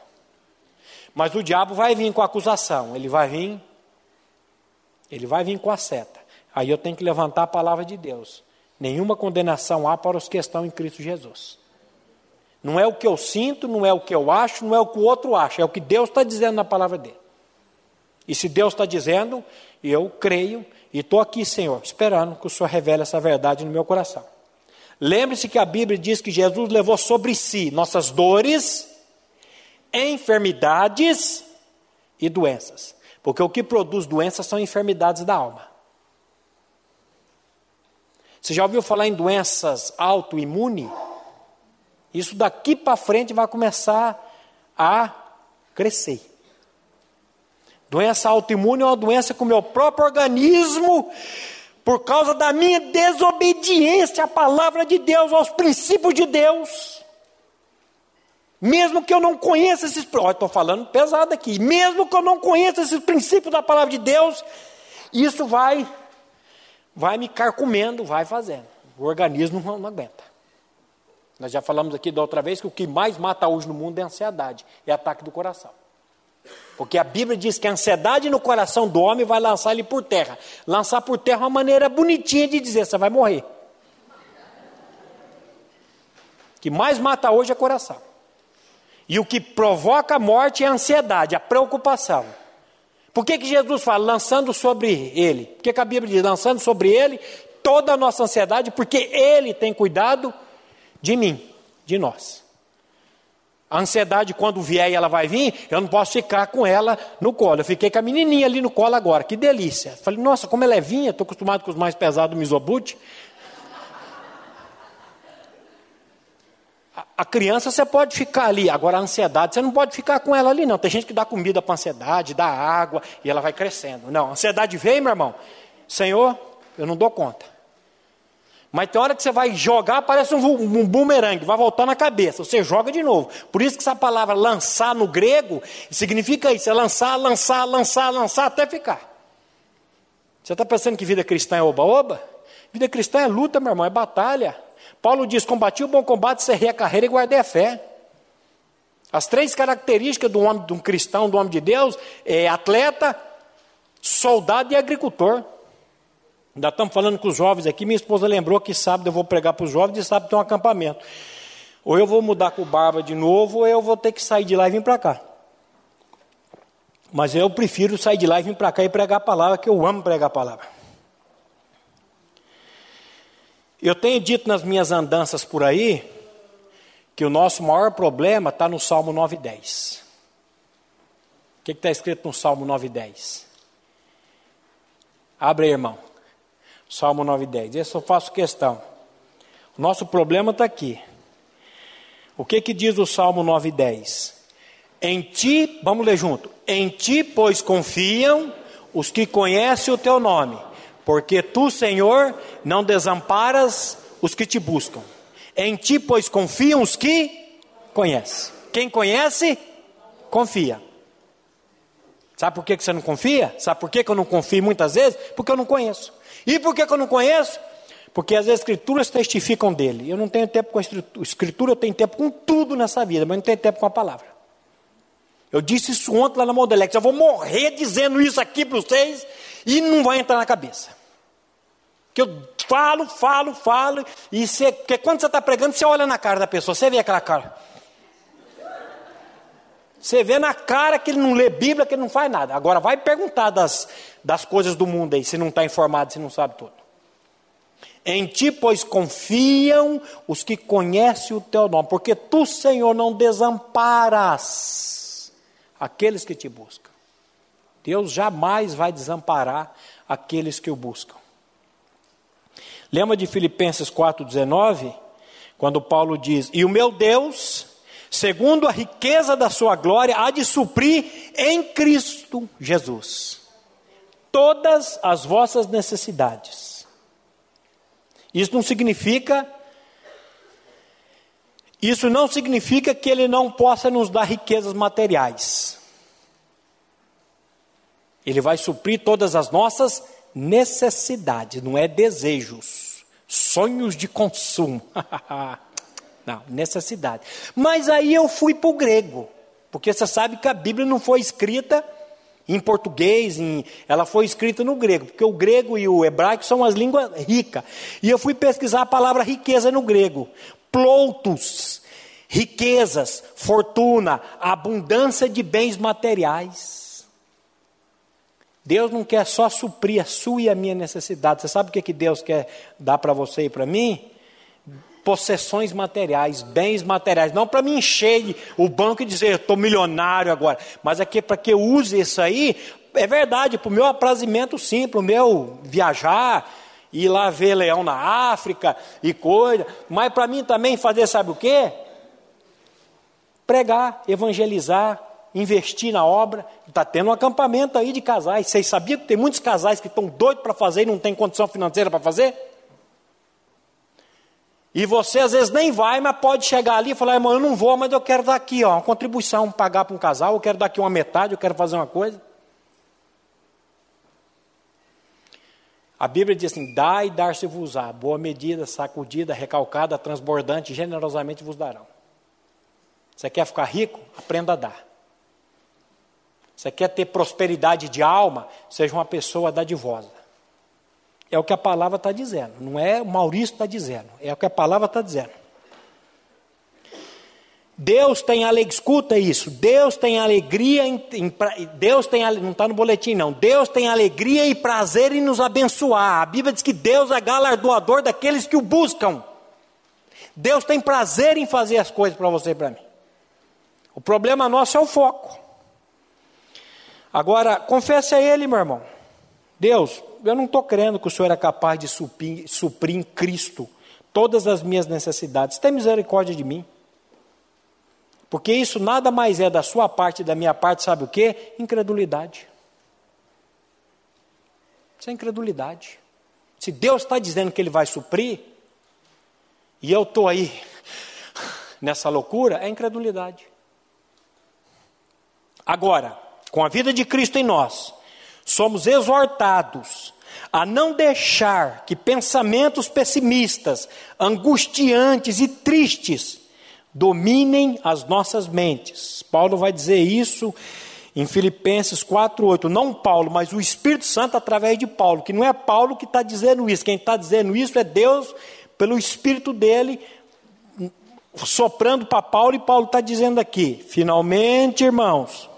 Mas o diabo vai vir com a acusação, ele vai vir, ele vai vir com a seta. Aí eu tenho que levantar a palavra de Deus. Nenhuma condenação há para os que estão em Cristo Jesus. Não é o que eu sinto, não é o que eu acho, não é o que o outro acha, é o que Deus está dizendo na palavra dele. E se Deus está dizendo, eu creio e estou aqui, Senhor, esperando que o Senhor revele essa verdade no meu coração. Lembre-se que a Bíblia diz que Jesus levou sobre si nossas dores, enfermidades e doenças. Porque o que produz doenças são enfermidades da alma. Você já ouviu falar em doenças autoimunes? Isso daqui para frente vai começar a crescer. Doença autoimune é uma doença que o meu próprio organismo, por causa da minha desobediência à palavra de Deus, aos princípios de Deus, mesmo que eu não conheça esses. Estou falando pesado aqui. Mesmo que eu não conheça esses princípios da palavra de Deus, isso vai vai me carcomendo, vai fazendo. O organismo não, aguenta. Nós já falamos aqui da outra vez que o que mais mata hoje no mundo é a ansiedade, é ataque do coração. Porque a Bíblia diz que a ansiedade no coração do homem vai lançar ele por terra. Lançar por terra é uma maneira bonitinha de dizer: você vai morrer. O que mais mata hoje é coração. E o que provoca a morte é a ansiedade, a preocupação. Por que, que Jesus fala lançando sobre ele? Por que, que a Bíblia diz lançando sobre ele toda a nossa ansiedade? Porque ele tem cuidado de mim, de nós. A ansiedade, quando vier e ela vai vir, eu não posso ficar com ela no colo. Eu fiquei com a menininha ali no colo agora, que delícia. Falei, nossa, como é vinha, estou acostumado com os mais pesados do misobute. A criança você pode ficar ali, agora a ansiedade você não pode ficar com ela ali, não. Tem gente que dá comida para a ansiedade, dá água e ela vai crescendo. Não, a ansiedade vem, meu irmão. Senhor, eu não dou conta. Mas tem hora que você vai jogar, parece um, um bumerangue, vai voltar na cabeça, você joga de novo. Por isso que essa palavra lançar no grego significa isso: é lançar, lançar, lançar, lançar até ficar. Você está pensando que vida cristã é oba-oba? Vida cristã é luta, meu irmão, é batalha. Paulo diz: combati o bom combate, cerrei a carreira e guardei a fé. As três características do homem, de um cristão, do homem de Deus, é atleta, soldado e agricultor. Ainda estamos falando com os jovens aqui. Minha esposa lembrou que sábado eu vou pregar para os jovens e sábado tem um acampamento. Ou eu vou mudar com o barba de novo, ou eu vou ter que sair de lá e vir para cá. Mas eu prefiro sair de lá e vir para cá e pregar a palavra, que eu amo pregar a palavra. Eu tenho dito nas minhas andanças por aí que o nosso maior problema está no Salmo 9,10. O que está escrito no Salmo 9,10? Abre aí, irmão. Salmo 9,10. Esse eu faço questão. O nosso problema está aqui. O que, que diz o Salmo 9,10? Em ti, vamos ler junto. Em ti, pois confiam os que conhecem o teu nome porque tu, Senhor, não desamparas os que te buscam. Em ti, pois, confiam os que conhecem. Quem conhece, confia. Sabe por que você não confia? Sabe por que eu não confio muitas vezes? Porque eu não conheço. E por que eu não conheço? Porque as escrituras testificam dele. Eu não tenho tempo com a escritura, eu tenho tempo com tudo nessa vida, mas não tenho tempo com a palavra. Eu disse isso ontem lá na Modelex. Eu vou morrer dizendo isso aqui para vocês e não vai entrar na cabeça. Que eu falo, falo, falo, e você, porque quando você está pregando, você olha na cara da pessoa, você vê aquela cara. Você vê na cara que ele não lê Bíblia, que ele não faz nada. Agora vai perguntar das, das coisas do mundo aí, se não está informado, se não sabe tudo. Em ti, pois, confiam os que conhecem o teu nome, porque tu, Senhor, não desamparas aqueles que te buscam. Deus jamais vai desamparar aqueles que o buscam. Lembra de Filipenses 4,19? Quando Paulo diz: E o meu Deus, segundo a riqueza da sua glória, há de suprir em Cristo Jesus todas as vossas necessidades. Isso não significa isso não significa que ele não possa nos dar riquezas materiais. Ele vai suprir todas as nossas necessidades, não é desejos, sonhos de consumo. não, necessidade. Mas aí eu fui para o grego, porque você sabe que a Bíblia não foi escrita em português, em, ela foi escrita no grego, porque o grego e o hebraico são as línguas ricas. E eu fui pesquisar a palavra riqueza no grego ploutos, riquezas, fortuna, abundância de bens materiais. Deus não quer só suprir a sua e a minha necessidade. Você sabe o que, que Deus quer dar para você e para mim? Possessões materiais, bens materiais. Não para me encher o banco e dizer, estou milionário agora. Mas aqui é para que eu use isso aí. É verdade, para o meu aprazimento sim, para o meu viajar, ir lá ver leão na África e coisa, mas para mim também fazer sabe o quê? Pregar, evangelizar, investir na obra. Está tendo um acampamento aí de casais. Vocês sabiam que tem muitos casais que estão doidos para fazer e não tem condição financeira para fazer? E você às vezes nem vai, mas pode chegar ali e falar, irmão, eu não vou, mas eu quero dar aqui ó, uma contribuição, pagar para um casal, eu quero dar aqui uma metade, eu quero fazer uma coisa. A Bíblia diz assim: dá e dar-se-vos-á, boa medida, sacudida, recalcada, transbordante, generosamente vos darão. Você quer ficar rico? Aprenda a dar. Você quer ter prosperidade de alma? Seja uma pessoa dadivosa. É o que a palavra está dizendo, não é o Maurício está dizendo, é o que a palavra está dizendo. Deus tem alegria, escuta isso, Deus tem alegria, em, em, Deus tem, não está no boletim não, Deus tem alegria e prazer em nos abençoar. A Bíblia diz que Deus é galardoador daqueles que o buscam. Deus tem prazer em fazer as coisas para você e para mim. O problema nosso é o foco. Agora, confesse a Ele, meu irmão. Deus, eu não estou crendo que o Senhor é capaz de suprir, suprir em Cristo todas as minhas necessidades. Tem misericórdia de mim. Porque isso nada mais é da sua parte e da minha parte, sabe o que? Incredulidade. Isso é incredulidade. Se Deus está dizendo que Ele vai suprir, e eu estou aí nessa loucura, é incredulidade. Agora, com a vida de Cristo em nós, somos exortados a não deixar que pensamentos pessimistas, angustiantes e tristes dominem as nossas mentes. Paulo vai dizer isso em Filipenses 4,8. Não Paulo, mas o Espírito Santo através de Paulo, que não é Paulo que está dizendo isso, quem está dizendo isso é Deus, pelo Espírito dele, soprando para Paulo, e Paulo está dizendo aqui: finalmente, irmãos,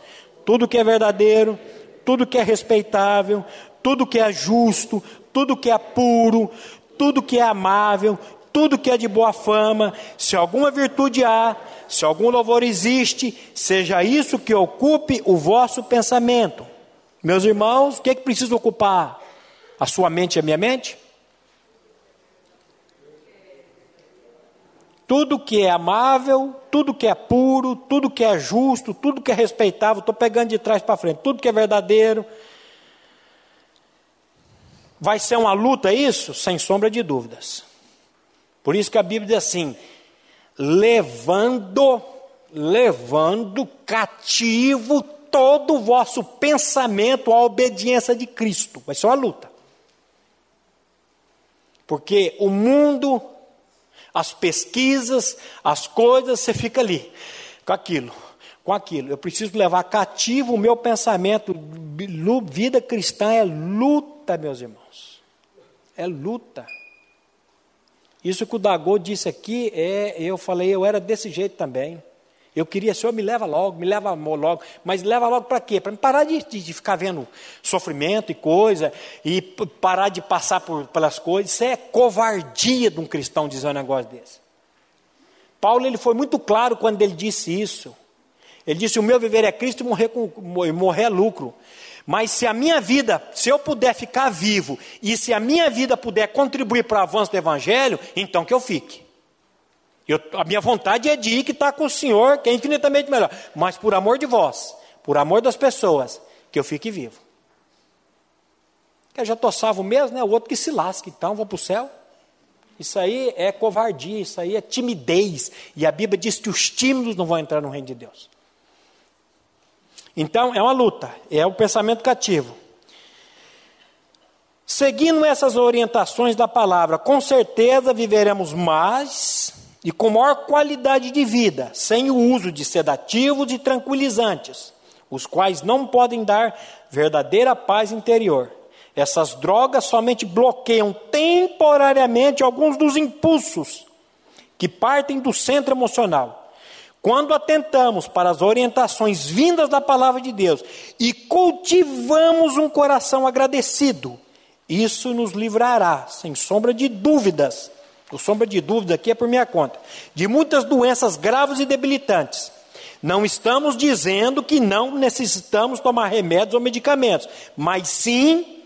tudo que é verdadeiro, tudo que é respeitável, tudo que é justo, tudo que é puro, tudo que é amável, tudo que é de boa fama, se alguma virtude há, se algum louvor existe, seja isso que ocupe o vosso pensamento. Meus irmãos, o que é que precisa ocupar a sua mente e a minha mente? Tudo que é amável, tudo que é puro, tudo que é justo, tudo que é respeitável, estou pegando de trás para frente, tudo que é verdadeiro. Vai ser uma luta isso? Sem sombra de dúvidas. Por isso que a Bíblia diz assim: levando, levando cativo todo o vosso pensamento à obediência de Cristo. Vai ser uma luta. Porque o mundo, as pesquisas, as coisas, você fica ali, com aquilo, com aquilo. Eu preciso levar cativo o meu pensamento. Vida cristã é luta, meus irmãos. É luta. Isso que o Dagô disse aqui, é, eu falei, eu era desse jeito também. Eu queria, Senhor, me leva logo, me leva logo. Mas leva logo para quê? Para me parar de, de, ficar vendo sofrimento e coisa, e parar de passar por, pelas coisas. Isso é covardia de um cristão dizer um negócio desse. Paulo ele foi muito claro quando ele disse isso. Ele disse: O meu viver é Cristo e morrer, com, morrer é lucro. Mas se a minha vida, se eu puder ficar vivo, e se a minha vida puder contribuir para o avanço do Evangelho, então que eu fique. Eu, a minha vontade é de ir que está com o Senhor, que é infinitamente melhor. Mas por amor de vós, por amor das pessoas, que eu fique vivo. Que eu já estou salvo mesmo, né? O outro que se lasque, então vou para o céu. Isso aí é covardia, isso aí é timidez. E a Bíblia diz que os tímidos não vão entrar no reino de Deus. Então, é uma luta, é o pensamento cativo. Seguindo essas orientações da palavra, com certeza viveremos mais e com maior qualidade de vida, sem o uso de sedativos e tranquilizantes, os quais não podem dar verdadeira paz interior. Essas drogas somente bloqueiam temporariamente alguns dos impulsos que partem do centro emocional quando atentamos para as orientações vindas da palavra de Deus e cultivamos um coração agradecido, isso nos livrará, sem sombra de dúvidas, o sombra de dúvida aqui é por minha conta, de muitas doenças graves e debilitantes. Não estamos dizendo que não necessitamos tomar remédios ou medicamentos, mas sim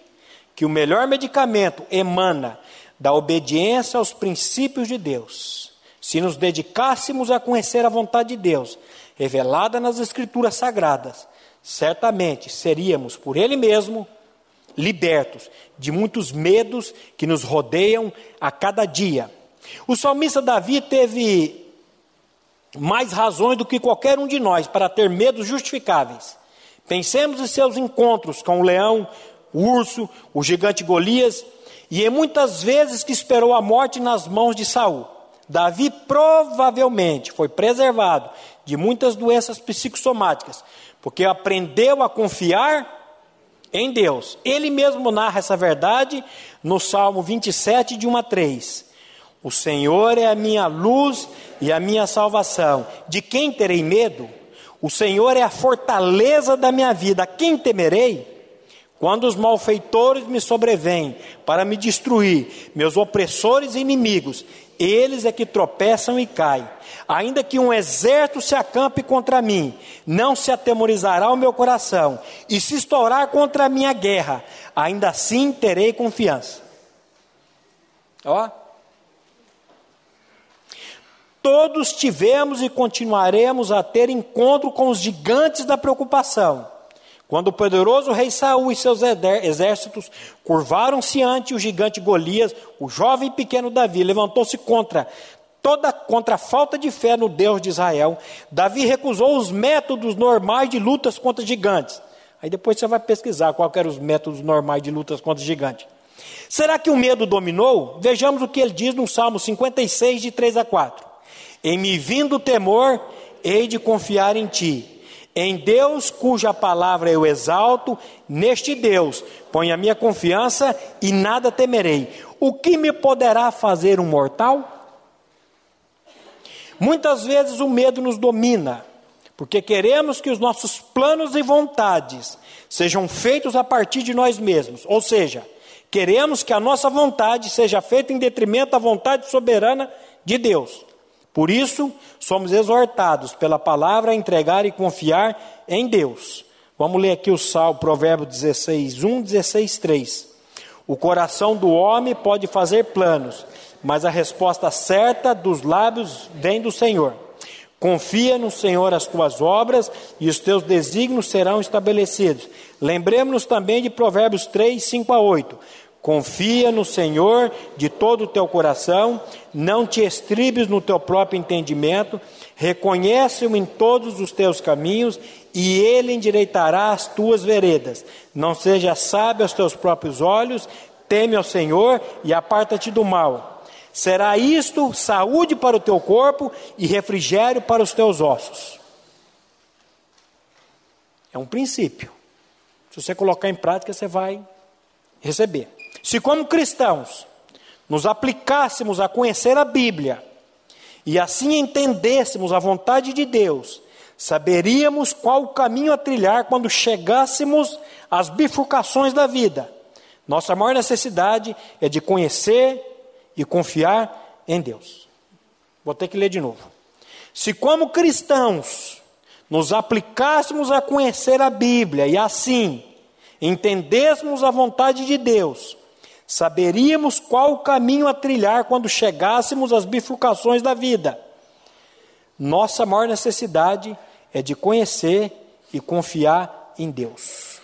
que o melhor medicamento emana da obediência aos princípios de Deus se nos dedicássemos a conhecer a vontade de Deus, revelada nas Escrituras Sagradas, certamente seríamos, por Ele mesmo, libertos de muitos medos que nos rodeiam a cada dia. O salmista Davi teve mais razões do que qualquer um de nós para ter medos justificáveis. Pensemos em seus encontros com o leão, o urso, o gigante Golias, e em muitas vezes que esperou a morte nas mãos de Saul. Davi provavelmente foi preservado de muitas doenças psicossomáticas, porque aprendeu a confiar em Deus. Ele mesmo narra essa verdade no Salmo 27, de 1 a 3. O Senhor é a minha luz e a minha salvação. De quem terei medo? O Senhor é a fortaleza da minha vida. A quem temerei? Quando os malfeitores me sobrevêm para me destruir, meus opressores e inimigos, eles é que tropeçam e caem. Ainda que um exército se acampe contra mim, não se atemorizará o meu coração, e se estourar contra a minha guerra, ainda assim terei confiança. Ó. Todos tivemos e continuaremos a ter encontro com os gigantes da preocupação quando o poderoso rei Saul e seus exércitos curvaram-se ante o gigante Golias, o jovem e pequeno Davi levantou-se contra toda contra a falta de fé no Deus de Israel. Davi recusou os métodos normais de lutas contra gigantes. Aí depois você vai pesquisar qual eram os métodos normais de lutas contra gigantes. Será que o medo dominou? Vejamos o que ele diz no Salmo 56, de 3 a 4. Em me vindo o temor, hei de confiar em ti em Deus, cuja palavra eu exalto, neste Deus ponho a minha confiança e nada temerei. O que me poderá fazer um mortal? Muitas vezes o medo nos domina, porque queremos que os nossos planos e vontades sejam feitos a partir de nós mesmos, ou seja, queremos que a nossa vontade seja feita em detrimento da vontade soberana de Deus. Por isso, somos exortados pela palavra a entregar e confiar em Deus. Vamos ler aqui o Salmo, Provérbio 16, 1, 16, 3. O coração do homem pode fazer planos, mas a resposta certa dos lábios vem do Senhor. Confia no Senhor as tuas obras e os teus desígnios serão estabelecidos. Lembremos-nos também de Provérbios 3, 5 a 8. Confia no Senhor de todo o teu coração, não te estribes no teu próprio entendimento, reconhece-o em todos os teus caminhos e ele endireitará as tuas veredas. Não seja sábio aos teus próprios olhos, teme ao Senhor e aparta-te do mal. Será isto saúde para o teu corpo e refrigério para os teus ossos. É um princípio. Se você colocar em prática, você vai receber. Se, como cristãos, nos aplicássemos a conhecer a Bíblia e assim entendêssemos a vontade de Deus, saberíamos qual o caminho a trilhar quando chegássemos às bifurcações da vida. Nossa maior necessidade é de conhecer e confiar em Deus. Vou ter que ler de novo. Se, como cristãos, nos aplicássemos a conhecer a Bíblia e assim entendêssemos a vontade de Deus, saberíamos qual o caminho a trilhar quando chegássemos às bifurcações da vida. Nossa maior necessidade é de conhecer e confiar em Deus.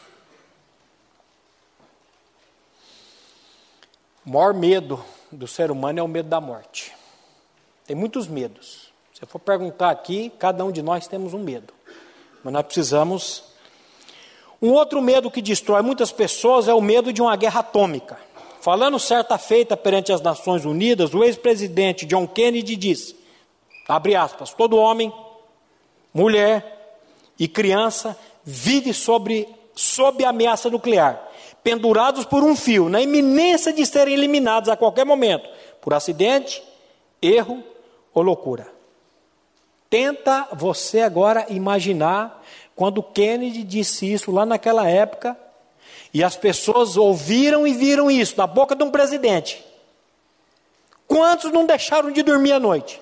O maior medo do ser humano é o medo da morte. Tem muitos medos. Se eu for perguntar aqui, cada um de nós temos um medo. Mas nós precisamos. Um outro medo que destrói muitas pessoas é o medo de uma guerra atômica. Falando certa feita perante as Nações Unidas, o ex-presidente John Kennedy disse: abre aspas, todo homem, mulher e criança vive sobre, sob ameaça nuclear pendurados por um fio, na iminência de serem eliminados a qualquer momento, por acidente, erro ou loucura. Tenta você agora imaginar quando Kennedy disse isso lá naquela época, e as pessoas ouviram e viram isso da boca de um presidente. Quantos não deixaram de dormir à noite?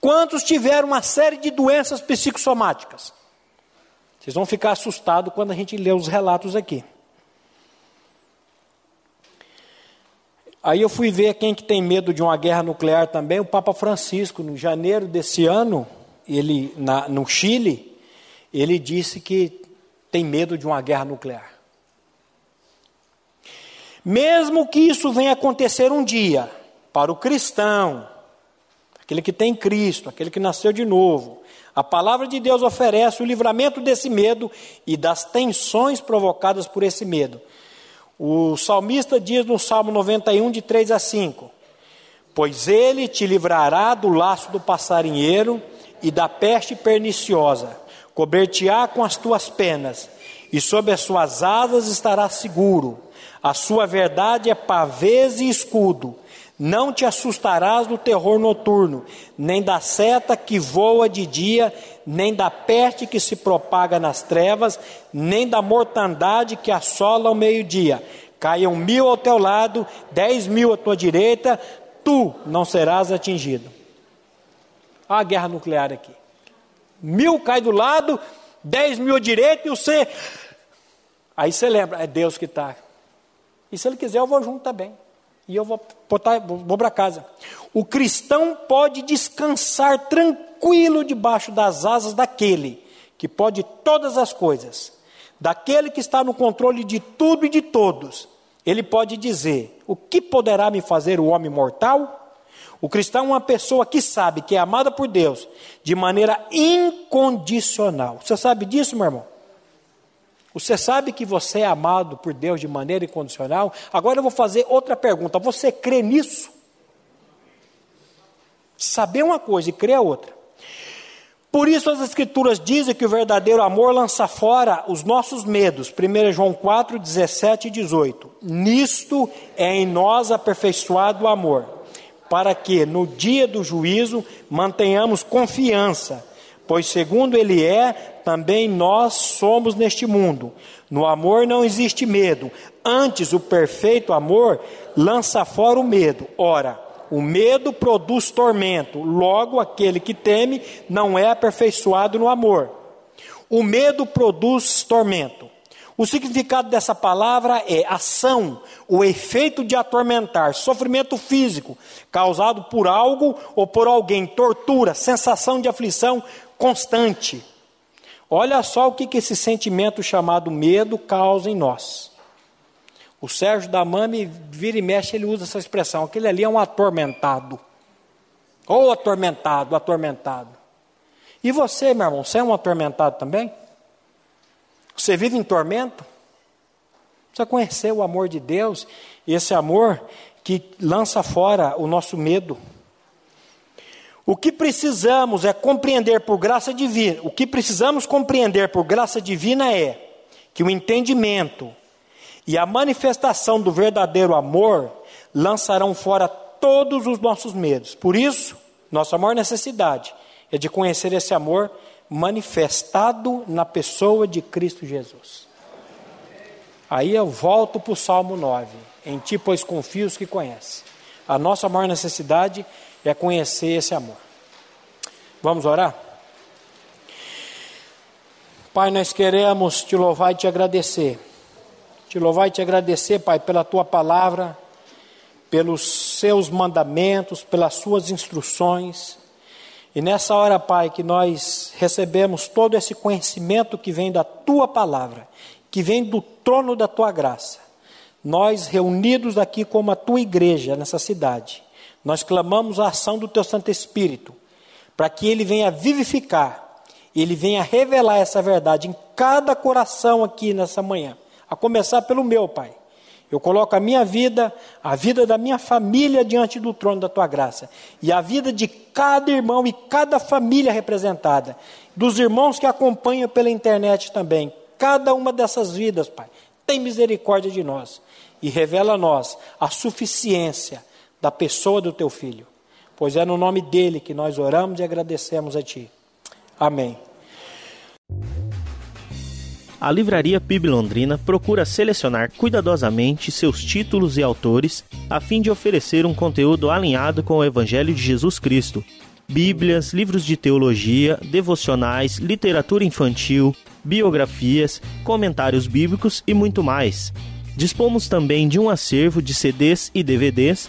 Quantos tiveram uma série de doenças psicossomáticas? Vocês vão ficar assustados quando a gente lê os relatos aqui. Aí eu fui ver quem que tem medo de uma guerra nuclear também, o Papa Francisco, no janeiro desse ano, ele na, no Chile, ele disse que tem medo de uma guerra nuclear. Mesmo que isso venha acontecer um dia, para o cristão, aquele que tem Cristo, aquele que nasceu de novo, a palavra de Deus oferece o livramento desse medo e das tensões provocadas por esse medo. O salmista diz no Salmo 91, de 3 a 5: Pois ele te livrará do laço do passarinheiro e da peste perniciosa, cobrir-te-á com as tuas penas, e sob as suas asas estarás seguro. A sua verdade é pavês e escudo. Não te assustarás do terror noturno, nem da seta que voa de dia, nem da peste que se propaga nas trevas, nem da mortandade que assola ao meio-dia. Caiam mil ao teu lado, dez mil à tua direita, tu não serás atingido. Olha a guerra nuclear aqui. Mil cai do lado, dez mil à direita e você. Aí você lembra, é Deus que está. E se ele quiser, eu vou junto também e eu vou, botar, vou para casa. O cristão pode descansar tranquilo debaixo das asas daquele que pode todas as coisas, daquele que está no controle de tudo e de todos. Ele pode dizer: O que poderá me fazer o homem mortal? O cristão é uma pessoa que sabe que é amada por Deus de maneira incondicional. Você sabe disso, meu irmão? Você sabe que você é amado por Deus de maneira incondicional? Agora eu vou fazer outra pergunta. Você crê nisso? Saber uma coisa e crer outra. Por isso as Escrituras dizem que o verdadeiro amor lança fora os nossos medos. 1 João 4, 17 e 18. Nisto é em nós aperfeiçoado o amor, para que no dia do juízo mantenhamos confiança Pois segundo ele é, também nós somos neste mundo. No amor não existe medo. Antes, o perfeito amor lança fora o medo. Ora, o medo produz tormento. Logo, aquele que teme não é aperfeiçoado no amor. O medo produz tormento. O significado dessa palavra é ação, o efeito de atormentar, sofrimento físico causado por algo ou por alguém, tortura, sensação de aflição, constante. Olha só o que, que esse sentimento chamado medo causa em nós. O Sérgio da Mami vira e mexe, ele usa essa expressão. Aquele ali é um atormentado. Ou atormentado, atormentado. E você, meu irmão, você é um atormentado também? Você vive em tormento? Precisa conhecer o amor de Deus e esse amor que lança fora o nosso medo. O que precisamos é compreender por graça divina, o que precisamos compreender por graça divina é que o entendimento e a manifestação do verdadeiro amor lançarão fora todos os nossos medos. Por isso, nossa maior necessidade é de conhecer esse amor manifestado na pessoa de Cristo Jesus. Aí eu volto para o Salmo 9. Em ti, pois confio os que conhece. A nossa maior necessidade é conhecer esse amor. Vamos orar? Pai, nós queremos te louvar e te agradecer te louvar e te agradecer, Pai, pela tua palavra, pelos seus mandamentos, pelas suas instruções. E nessa hora, Pai, que nós recebemos todo esse conhecimento que vem da tua palavra, que vem do trono da tua graça, nós reunidos aqui como a tua igreja nessa cidade, nós clamamos a ação do teu Santo Espírito, para que ele venha vivificar, ele venha revelar essa verdade em cada coração aqui nessa manhã, a começar pelo meu, Pai. Eu coloco a minha vida, a vida da minha família diante do trono da tua graça. E a vida de cada irmão e cada família representada. Dos irmãos que acompanham pela internet também. Cada uma dessas vidas, Pai. Tem misericórdia de nós. E revela a nós a suficiência da pessoa do teu filho. Pois é no nome dele que nós oramos e agradecemos a ti. Amém. A Livraria PIB Londrina procura selecionar cuidadosamente seus títulos e autores a fim de oferecer um conteúdo alinhado com o Evangelho de Jesus Cristo. Bíblias, livros de teologia, devocionais, literatura infantil, biografias, comentários bíblicos e muito mais. Dispomos também de um acervo de CDs e DVDs